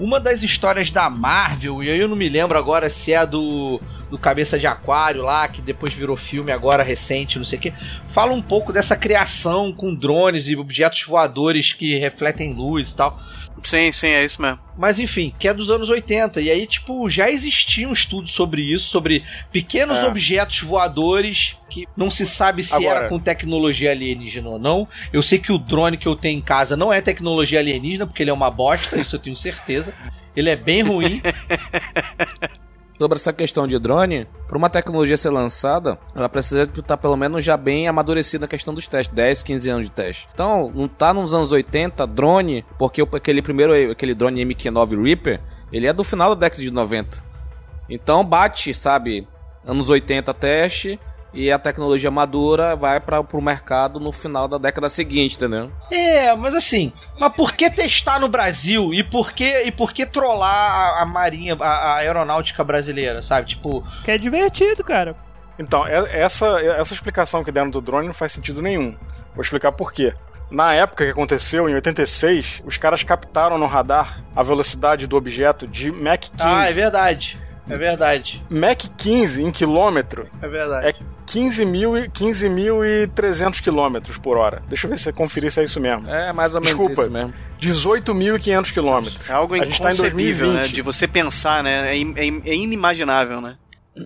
uma das histórias da Marvel, e aí eu não me lembro agora se é do, do Cabeça de Aquário lá, que depois virou filme agora recente, não sei o que, fala um pouco dessa criação com drones e objetos voadores que refletem luz e tal. Sim, sim, é isso mesmo. Mas enfim, que é dos anos 80. E aí, tipo, já existia um estudo sobre isso, sobre pequenos É. objetos voadores que não se sabe se Agora- era com tecnologia alienígena ou não. Eu sei que o drone que eu tenho em casa não é tecnologia alienígena, porque ele é uma bosta, *laughs* isso eu tenho certeza. Ele é bem ruim. *laughs* Sobre essa questão de drone, para uma tecnologia ser lançada, ela precisa estar pelo menos já bem amadurecida na questão dos testes, 10, 15 anos de teste. Então, não tá nos anos 80 drone, porque aquele primeiro, aquele drone MQ-9 Reaper, ele é do final da década de 90. Então bate, sabe, anos 80 teste, e a tecnologia madura vai para o mercado no final da década seguinte, entendeu? É, mas assim, mas por que testar no Brasil e por que, e por que trollar a, a marinha, a, a aeronáutica brasileira, sabe? Tipo, Que é divertido, cara. Então, essa, essa explicação que deram do drone não faz sentido nenhum. Vou explicar por quê. Na época que aconteceu, em 86, os caras captaram no radar a velocidade do objeto de Mach 15. ah, é verdade. É verdade. Mach 15 em quilômetro É verdade. é 15 mil e- 15.300 quilômetros por hora. Deixa eu ver se você conferir se é isso mesmo. É mais ou menos Desculpa. isso mesmo. 18.500 quilômetros. É algo A gente tá em inconcebível, né? 2020. De você pensar, né? É, é é inimaginável, né?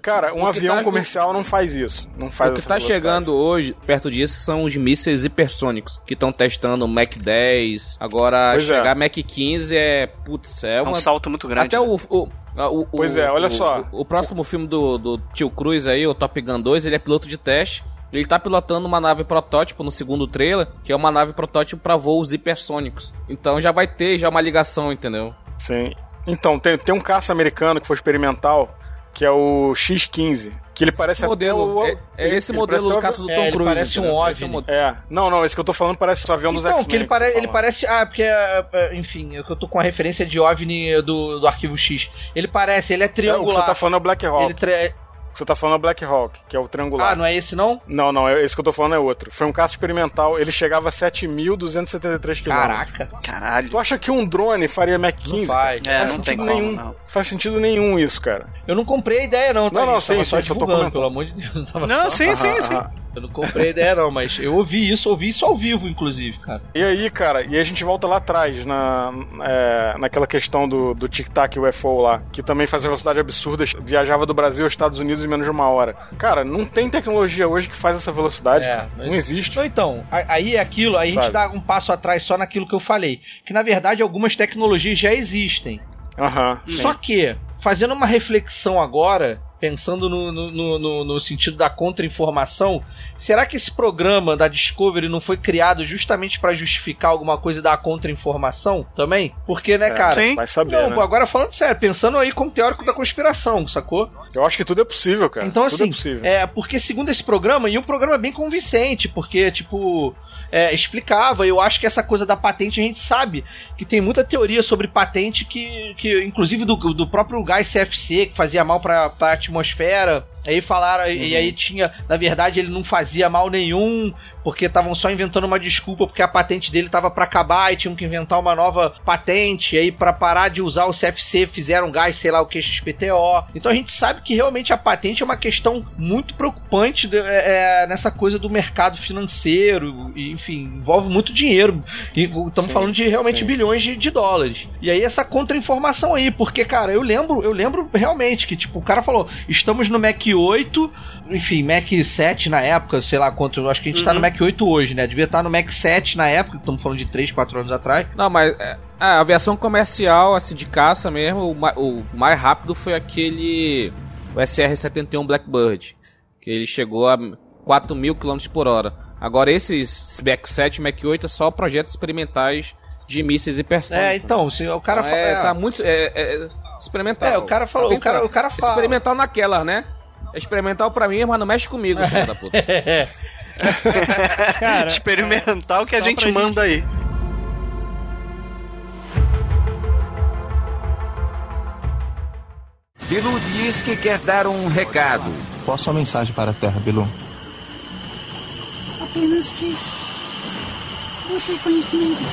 Cara, um avião tá- comercial não faz isso. Não faz o que tá velocidade. chegando hoje, perto disso, são os mísseis hipersônicos, que estão testando o Mac 10. Agora, Pois é. chegar Mac 15 é. Putz, é É uma. um salto muito grande. Até né? o. o o- Pois o- é, olha o- só. O, o próximo filme do, do Tio Cruz aí, o Top Gun 2, ele é piloto de teste. Ele tá pilotando uma nave protótipo no segundo trailer, que é uma nave protótipo para voos hipersônicos. Então já vai ter já uma ligação, entendeu? Sim. Então, tem, tem um caça americano que foi experimental, que é o X-15. Que ele parece Esse modelo, até o... é, é ele- esse ele modelo do até o caça do é, Tom ele Cruise. parece um. Esse é. É, não, não, esse que eu tô falando parece o avião dos X-Men. que ele, pare, tô ele parece. Ah, porque. é, é, Enfim, é que eu tô com a referência de OVNI do, do arquivo X. Ele parece, ele é É, o triangular. que você tá falando é o Black Hawk. Ele que você tá falando é Black Hawk, que é o triangular. Ah, não é esse não? Não, não, é- esse que eu tô falando é outro. Foi um caça experimental, ele chegava a 7.273 km. Caraca. Caralho. Tu acha que um drone faria Mach 15? faz. cara? É, faz não tem sentido como, nenhum. não. Faz sentido nenhum isso, cara. Eu não comprei a ideia, não, tá? Não, não, sim, sim, eu tô comentando. pelo amor de Deus. Tava Não, só- sim, sim, Aham, sim. aham. Eu não comprei a ideia, não, mas eu ouvi isso, ouvi isso ao vivo, inclusive, cara. E aí, cara, e a gente volta lá atrás, na, é, naquela questão do, do Tic-Tac UFO lá, que também fazia velocidade absurda, viajava do Brasil aos Estados Unidos em menos de uma hora. Cara, não tem tecnologia hoje que faz essa velocidade. É, mas- Não existe. Então, aí é aquilo, aí a gente Sabe. dá um passo atrás só naquilo que eu falei. Que na verdade algumas tecnologias já existem. Sim. Só que, fazendo uma reflexão agora, pensando no, no, no- no- sentido da contra-informação, será que esse programa da Discovery não foi criado justamente para justificar alguma coisa da contra-informação também? Porque, né, É, cara? Sim. Vai saber, Não, né? agora falando sério, pensando aí como teórico da conspiração, sacou? Eu acho que tudo é possível, cara. Então, tudo assim, é possível. é, porque segundo esse programa, e o programa é bem convincente, porque, tipo, é, explicava, eu acho que essa coisa da patente a gente sabe que tem muita teoria sobre patente que, que inclusive do, do próprio gás CFC, que fazia mal pra, pra atmosfera, aí falaram, e- e aí tinha, na verdade ele não fazia mal nenhum, porque estavam só inventando uma desculpa porque a patente dele tava para acabar e tinham que inventar uma nova patente, e aí para parar de usar o CFC fizeram gás, sei lá o que, XPTO. Então a gente sabe que realmente a patente é uma questão muito preocupante de- é, é, nessa coisa do mercado financeiro, e, enfim, envolve muito dinheiro. E estamos falando de realmente sim. bilhões de, de dólares. E aí essa contra-informação aí, porque, cara, eu lembro, eu lembro realmente que, tipo, o cara falou, estamos no Mac 8, enfim, Mac 7 na época, sei lá quanto, acho que a gente tá no Mac 8 hoje, né? Devia estar no Mac 7 na época, estamos falando de 3, 4 anos atrás. Não, mas é, a aviação comercial, assim, de caça mesmo, o, ma- o mais rápido foi aquele o SR-71 Blackbird, que ele chegou a 4 mil km por hora. Agora esses Mac 7 e Mac 8 é só projetos experimentais de mísseis hipersônicos. É, então, se o cara Então, fala. é, é, tá muito é, é, experimental. É, o cara falou- Tá o cara- o cara fala- Experimental naquelas, né? É experimental pra mim, mas não mexe comigo, filho da puta. *laughs* Cara, Experimental que a gente manda aí. Bilu diz que quer dar um recado. Qual a sua mensagem para a Terra, Bilu? Apenas que. Você conhecimento.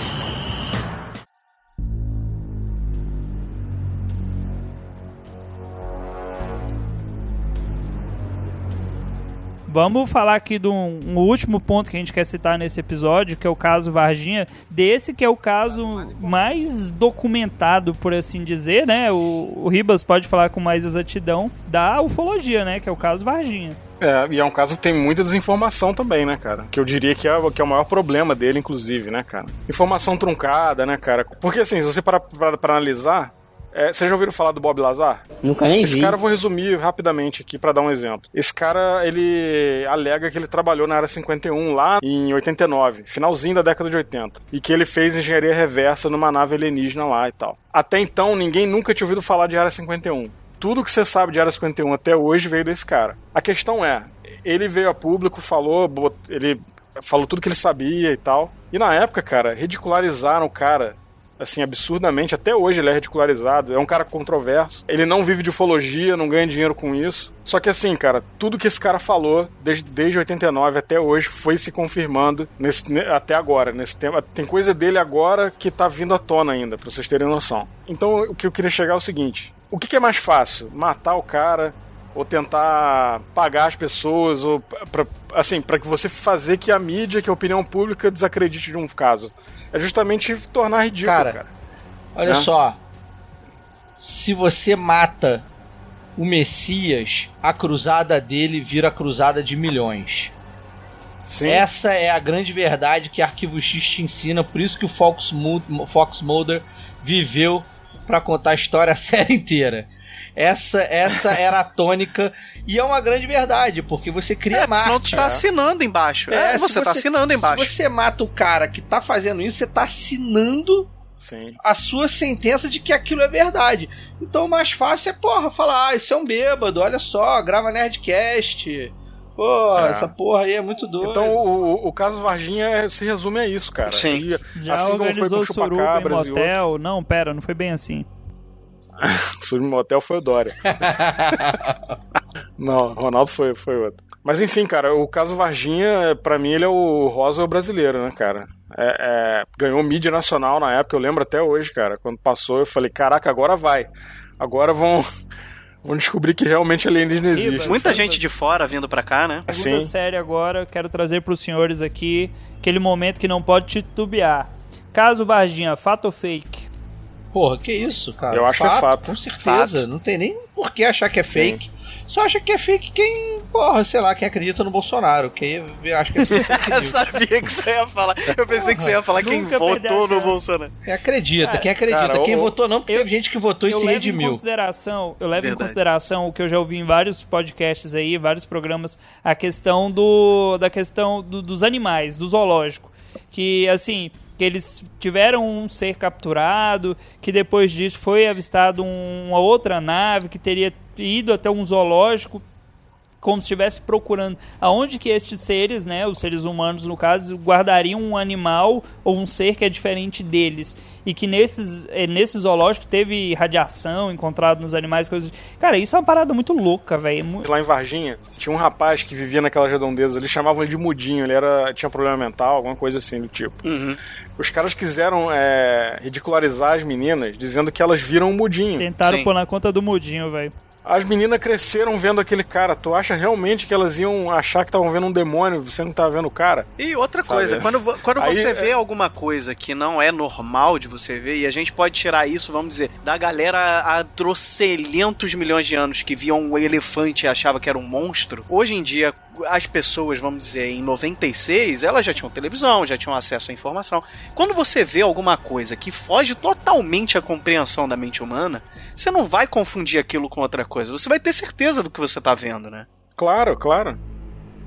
Vamos falar aqui de um, um último ponto que a gente quer citar nesse episódio, que é o caso Varginha. Desse que é o caso mais documentado, por assim dizer, né? O, o Ribas pode falar com mais exatidão da ufologia, né? Que é o caso Varginha. É, e é um caso que tem muita desinformação também, né, cara? Que eu diria que é, o- que é o maior problema dele, inclusive, né, cara? Informação truncada, né, cara? Porque, assim, se você parar pra, pra analisar, é, vocês já ouviram falar do Bob Lazar? Nunca nem Esse vi. cara eu vou resumir rapidamente aqui pra dar um exemplo. Esse cara, ele alega que ele trabalhou na área 51 lá em 89, finalzinho da década de 80, e que ele fez engenharia reversa numa nave alienígena lá e tal. Até então, ninguém nunca tinha ouvido falar de área 51. Tudo que você sabe de área 51 até hoje veio desse cara. A questão é, ele veio a público, falou, bot- ele falou tudo que ele sabia e tal. E na época, cara, ridicularizaram o cara. Assim, absurdamente, até hoje ele é ridicularizado. É um cara controverso. Ele não vive de ufologia, não ganha dinheiro com isso. Só que assim, cara, tudo que esse cara falou desde, desde 89 até hoje foi se confirmando nesse, ne- até agora. Nesse tempo. Tem coisa dele agora que tá vindo à tona ainda, pra vocês terem noção. Então, o que eu queria chegar é o seguinte: o que, que é mais fácil? Matar o cara ou tentar pagar as pessoas ou pra, assim para que você fazer que a mídia, que a opinião pública desacredite de um caso. É justamente tornar ridículo, Cara, cara. Olha Né? só. Se você mata o Messias, a cruzada dele vira a cruzada de milhões. Sim. Essa é a grande verdade que Arquivo X te ensina, por isso que o Fox, Mu- Fox Mulder viveu pra contar a história a série inteira. Essa, essa *laughs* era a tônica e é uma grande verdade, porque você cria É, Marte. senão tu tá assinando embaixo. É, se você, tá assinando embaixo. Se você mata o cara que tá fazendo isso, você tá assinando Sim. a sua sentença de que aquilo é verdade. Então o mais fácil é, porra, falar, ah, isso é um bêbado, olha só, grava Nerdcast. Pô, É. essa porra aí é muito doida. Então o, o- caso Varginha é- se resume a isso, cara. Sim. E, Já assim como foi com organizou o suruba em Chupacabras e outros. motel. Não, pera, não foi bem assim. *laughs* Suruba em motel foi o Dória. *laughs* Não, Ronaldo foi, foi outro. Mas enfim, cara, o caso Varginha, pra mim, ele é o Roswell brasileiro, né, cara? É, é, ganhou mídia nacional na época, eu lembro até hoje, cara. Quando passou, eu falei, caraca, agora vai. Agora vão, *laughs* vão descobrir que realmente alienígena existe. Muita gente de fora vindo pra cá, né? Segunda Sim. série agora, quero trazer para os senhores aqui aquele momento que não pode titubear. Caso Varginha, fato ou fake? Porra, que isso, cara? Eu acho que é fato. Com certeza. Não tem nem por que achar que é fake. Só acha que é fake quem, porra, sei lá, quem acredita no Bolsonaro. Quem acha que é fake *laughs* Eu sabia que você ia falar. Eu pensei que você ia falar quem votou no. Bolsonaro. Quem acredita, Cara, quem acredita. cara, quem o- votou não, porque eu- teve gente que votou e eu se levo em redimiu. consideração, eu levo em consideração o que eu já ouvi em vários podcasts aí, vários programas, a questão do da questão do- dos animais, do zoológico, que assim, que eles tiveram um ser capturado, que depois disso foi avistado um- uma outra nave que teria ido até um zoológico como se estivesse procurando aonde que estes seres, né, os seres humanos no caso, guardariam um animal ou um ser que é diferente deles e que nesses eh, nesse zoológico teve radiação encontrado nos animais, coisas. Cara, isso é uma parada muito louca, velho. Mu- Lá em Varginha, tinha um rapaz que vivia naquelas redondezas, eles chamavam ele de mudinho, ele era, tinha problema mental, alguma coisa assim do tipo. Uhum. Os caras quiseram é, ridicularizar as meninas, dizendo que elas viram um mudinho. Tentaram Sim. pôr na conta do mudinho, velho. As meninas cresceram vendo aquele cara. Tu acha realmente que elas iam achar que estavam vendo um demônio, você não tava vendo o cara? E outra Sabe? coisa, quando, quando Aí, você é- vê alguma coisa que não é normal de você ver, e a gente pode tirar isso, vamos dizer, da galera há trocentos milhões de anos que viam um elefante e achava que era um monstro, hoje em dia as pessoas, vamos dizer, em 96, elas já tinham televisão, já tinham acesso à informação. Quando você vê alguma coisa que foge totalmente à compreensão da mente humana, você não vai confundir aquilo com outra coisa. Você vai ter certeza do que você tá vendo, né? Claro, claro.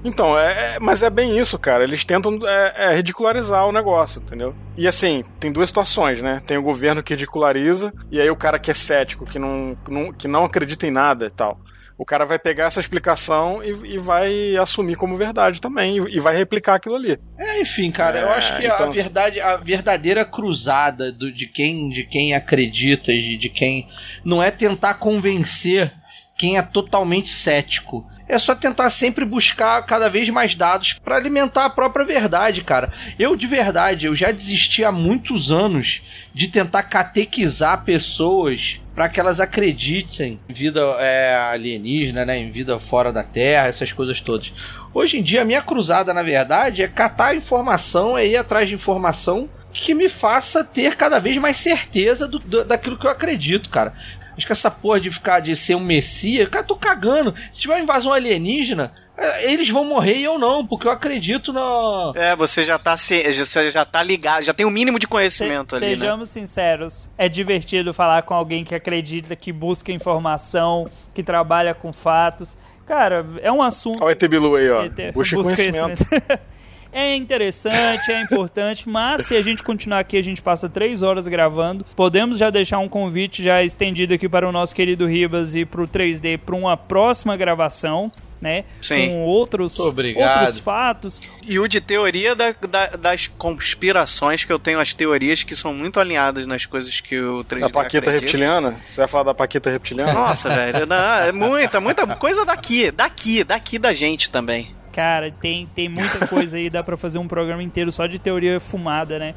Então, é, é- mas é bem isso, cara. Eles tentam é, é, ridicularizar o negócio, entendeu? E assim, tem duas situações, né? Tem o governo que ridiculariza, e aí o cara que é cético, que não, que não acredita em nada e tal. O cara vai pegar essa explicação e, e vai assumir como verdade também, e, e vai replicar aquilo ali. É, enfim, cara, eu É, acho que a então- verdade, a verdadeira cruzada do, de quem de quem acredita e de quem não é tentar convencer quem é totalmente cético. É só tentar sempre buscar cada vez mais dados para alimentar a própria verdade, cara. Eu de verdade, eu já desisti há muitos anos de tentar catequizar pessoas para que elas acreditem em vida é, alienígena, né, em vida fora da Terra, essas coisas todas. Hoje em dia, a minha cruzada, na verdade, é catar informação, é ir atrás de informação que me faça ter cada vez mais certeza do, do- daquilo que eu acredito, cara. Acho que essa porra de ficar de ser um messias, cara, eu tô cagando. Se tiver uma invasão alienígena, é, eles vão morrer e eu não, porque eu acredito no. É, você já tá, se, você já tá ligado, já tem o mínimo de conhecimento ali, né? Sejamos sinceros, é divertido falar com alguém que acredita, que busca informação, que trabalha com fatos. Cara, é um assunto. Olha o ET Bilu aí, ó. Eter- Busca busca conhecimento. *laughs* é interessante, é importante, mas se a gente continuar aqui, a gente passa três horas gravando. Podemos já deixar um convite já estendido aqui para o nosso querido Ribas e para o 3D para uma próxima gravação. né? Sim. Com outros, outros fatos. E o de teoria da- da- das conspirações, que eu tenho as teorias que são muito alinhadas nas coisas que o 3D Da Paquita acredita. reptiliana? Você vai falar da Paquita reptiliana? Nossa, velho, não, é muita, muita coisa daqui, daqui, daqui da gente também. Cara, tem, tem muita *laughs* coisa aí, dá pra fazer um programa inteiro só de teoria fumada, né?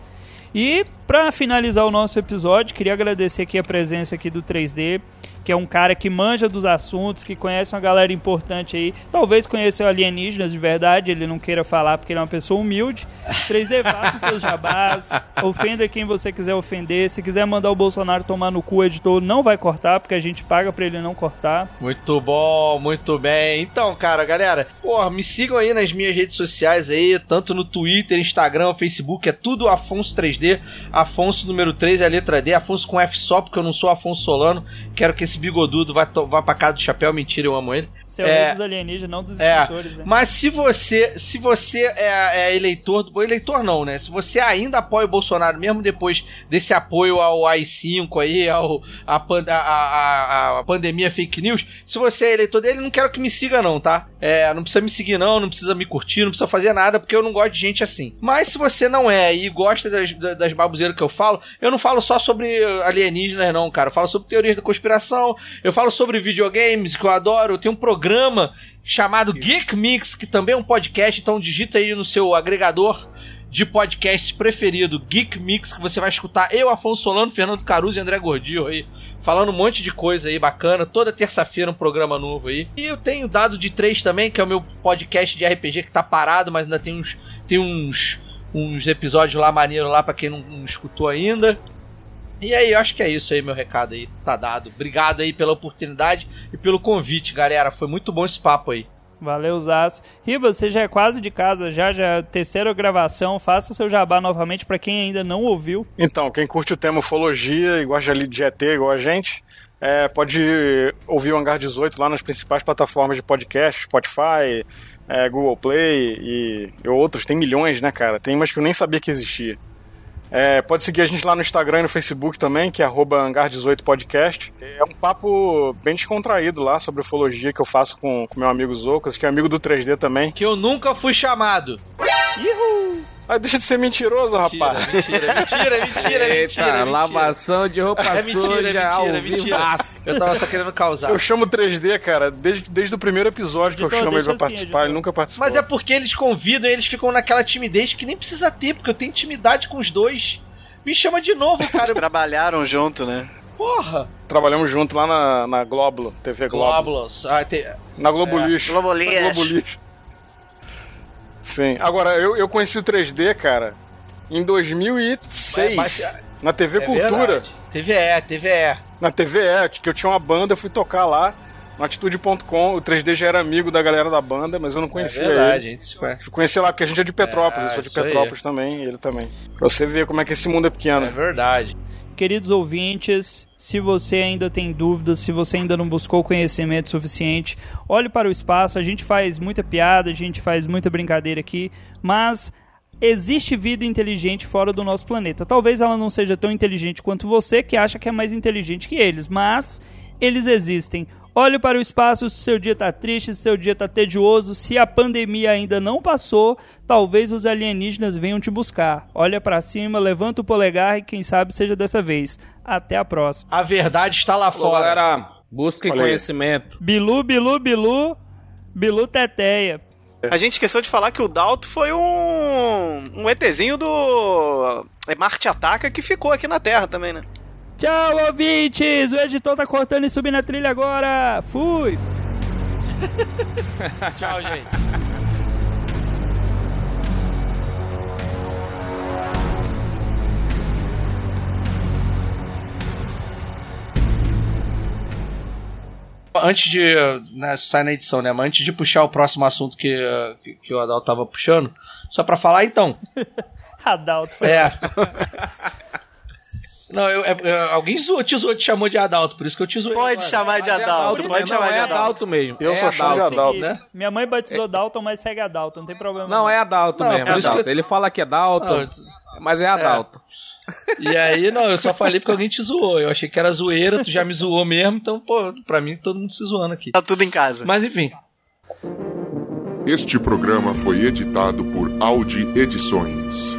E pra finalizar o nosso episódio, queria agradecer aqui a presença aqui do 3D, que é um cara que manja dos assuntos, que conhece uma galera importante aí. Talvez conheça alienígenas de verdade, ele não queira falar porque ele é uma pessoa humilde. 3D, faça seus jabás, *laughs* ofenda quem você quiser ofender. Se quiser mandar o Bolsonaro tomar no cu, o editor não vai cortar, porque a gente paga pra ele não cortar. Muito bom, muito bem. Então, cara, galera, porra, me sigam aí nas minhas redes sociais aí, tanto no Twitter, Instagram, Facebook, é tudo Afonso 3D. Afonso número 3 é a letra D, Afonso com F só, porque eu não sou Afonso Solano. Quero que esse bigodudo vá, to- vá pra casa do chapéu, mentira, eu amo ele. Seu É. dos alienígenas, não dos É, escritores, né? mas se você, se você é, é eleitor do eleitor não, né? Se você ainda apoia o Bolsonaro mesmo depois desse apoio ao AI5 aí, ao a, a, a- a pandemia fake news, se você é eleitor dele, não quero que me siga não, tá? É, não precisa me seguir não, não precisa me curtir, não precisa fazer nada porque eu não gosto de gente assim. Mas se você não é e gosta das, das babuzeiras que eu falo, eu não falo só sobre alienígenas não, cara. Eu falo sobre teorias da conspiração, eu falo sobre videogames que eu adoro, eu tenho um programa chamado Geek Mix, que também é um podcast, então digita aí no seu agregador de podcasts preferido, Geek Mix, que você vai escutar. Eu, Afonso Solano, Fernando Caruso e André Gordillo aí, falando um monte de coisa aí bacana, toda terça-feira um programa novo aí. E eu tenho Dado de 3 também, que é o meu podcast de RPG que tá parado, mas ainda tem uns tem uns uns episódios lá maneiros lá pra quem não, não escutou ainda. E aí, eu acho que é isso aí, meu recado aí, tá dado. Obrigado aí pela oportunidade e pelo convite, galera. Foi muito bom esse papo aí. Valeu, Zaço. Riba, você já é quase de casa, já, já é terceira gravação. Faça seu jabá novamente pra quem ainda não ouviu. Então, quem curte o tema ufologia e gosta de de ET igual a gente, é, pode ouvir o Hangar 18 lá nas principais plataformas de podcast, Spotify, é, Google Play e, e outros. Tem milhões, né, cara? Tem umas que eu nem sabia que existia. É, pode seguir a gente lá no Instagram e no Facebook também, que é arroba Hangar18podcast. É um papo bem descontraído lá sobre ufologia que eu faço com, com meu amigo Zocas, que é amigo do 3D também. Que eu nunca fui chamado. Ah, deixa de ser mentiroso, rapaz. Mentira, mentira, *laughs* mentira, Eita, mentira. lavação de roupa É mentira, suja é ao mentira, mentira. vivaço. Eu tava só querendo causar. Eu chamo 3D, cara, desde, desde o primeiro episódio que eu Editor, chamo ele pra assim, participar, ele nunca participou. Mas é porque eles convidam e eles ficam naquela timidez que nem precisa ter, porque eu tenho intimidade com os dois. Me chama de novo, cara. Trabalharam junto, né? Porra. Trabalhamos junto lá na, na Glóbulo, TV Glóbulo. Glóbulos. Ah, tem... Na Globo É, Lixo. Globo Lixo. Sim. Agora, eu, eu conheci o 3D, cara, em 2006, Mas- na TV é Cultura. verdade. TVE, TVE. Na TVE, que eu tinha uma banda, eu fui tocar lá, no Atitude.com. O 3D já era amigo da galera da banda, mas eu não É conhecia verdade, ele. gente. Fui conhecer lá, porque a gente é de Petrópolis, É, eu sou de aí. Petrópolis também, e ele também. Pra você ver como é que esse mundo é pequeno. É verdade. Queridos ouvintes, se você ainda tem dúvidas, se você ainda não buscou conhecimento suficiente, olhe para o espaço. A gente faz muita piada, a gente faz muita brincadeira aqui, mas existe vida inteligente fora do nosso planeta. Talvez ela não seja tão inteligente quanto você, que acha que é mais inteligente que eles, mas eles existem. Olhe para o espaço se seu dia está triste, se seu dia está tedioso, se a pandemia ainda não passou, talvez os alienígenas venham te buscar. Olha para cima, levanta o polegar e quem sabe seja dessa vez. Até a próxima. A verdade está lá fora. galera, Olha aí. conhecimento. Bilu, bilu, bilu, bilu teteia. A gente esqueceu de falar que o Dalto foi um, um ETzinho do é Marte Ataca que ficou aqui na Terra também, né? Tchau, ouvintes! O editor tá cortando e subindo a trilha agora. Fui! *laughs* Tchau, gente. Antes de. Né, sai na edição, né? Mas antes de puxar o próximo assunto que, que, que o Adal tava puxando, só pra falar então. *laughs* Adalto. Foi É. Não, eu, é- é- alguém zoou, te zoou, te chamou de Adalto, por isso que eu te zoei. Pode agora. chamar de Adalto, mesmo, pode chamar não, de é Adalto. Adalto mesmo. Eu é sou chão de Adalto. Adalto. Seguinte, né? Minha mãe batizou Dalton, mas segue Adalto, não tem problema. Não, é Adalto Não, mesmo, é que Adalto. eu- Ele fala que é Dalton, Não, mas é Adalto. E aí, não, eu só falei porque alguém te zoou. Eu achei que era zoeira, tu já me zoou mesmo, então, pô, pra mim todo mundo se zoando aqui. Tá tudo em casa. Mas enfim. Este programa foi editado por Audi Edições.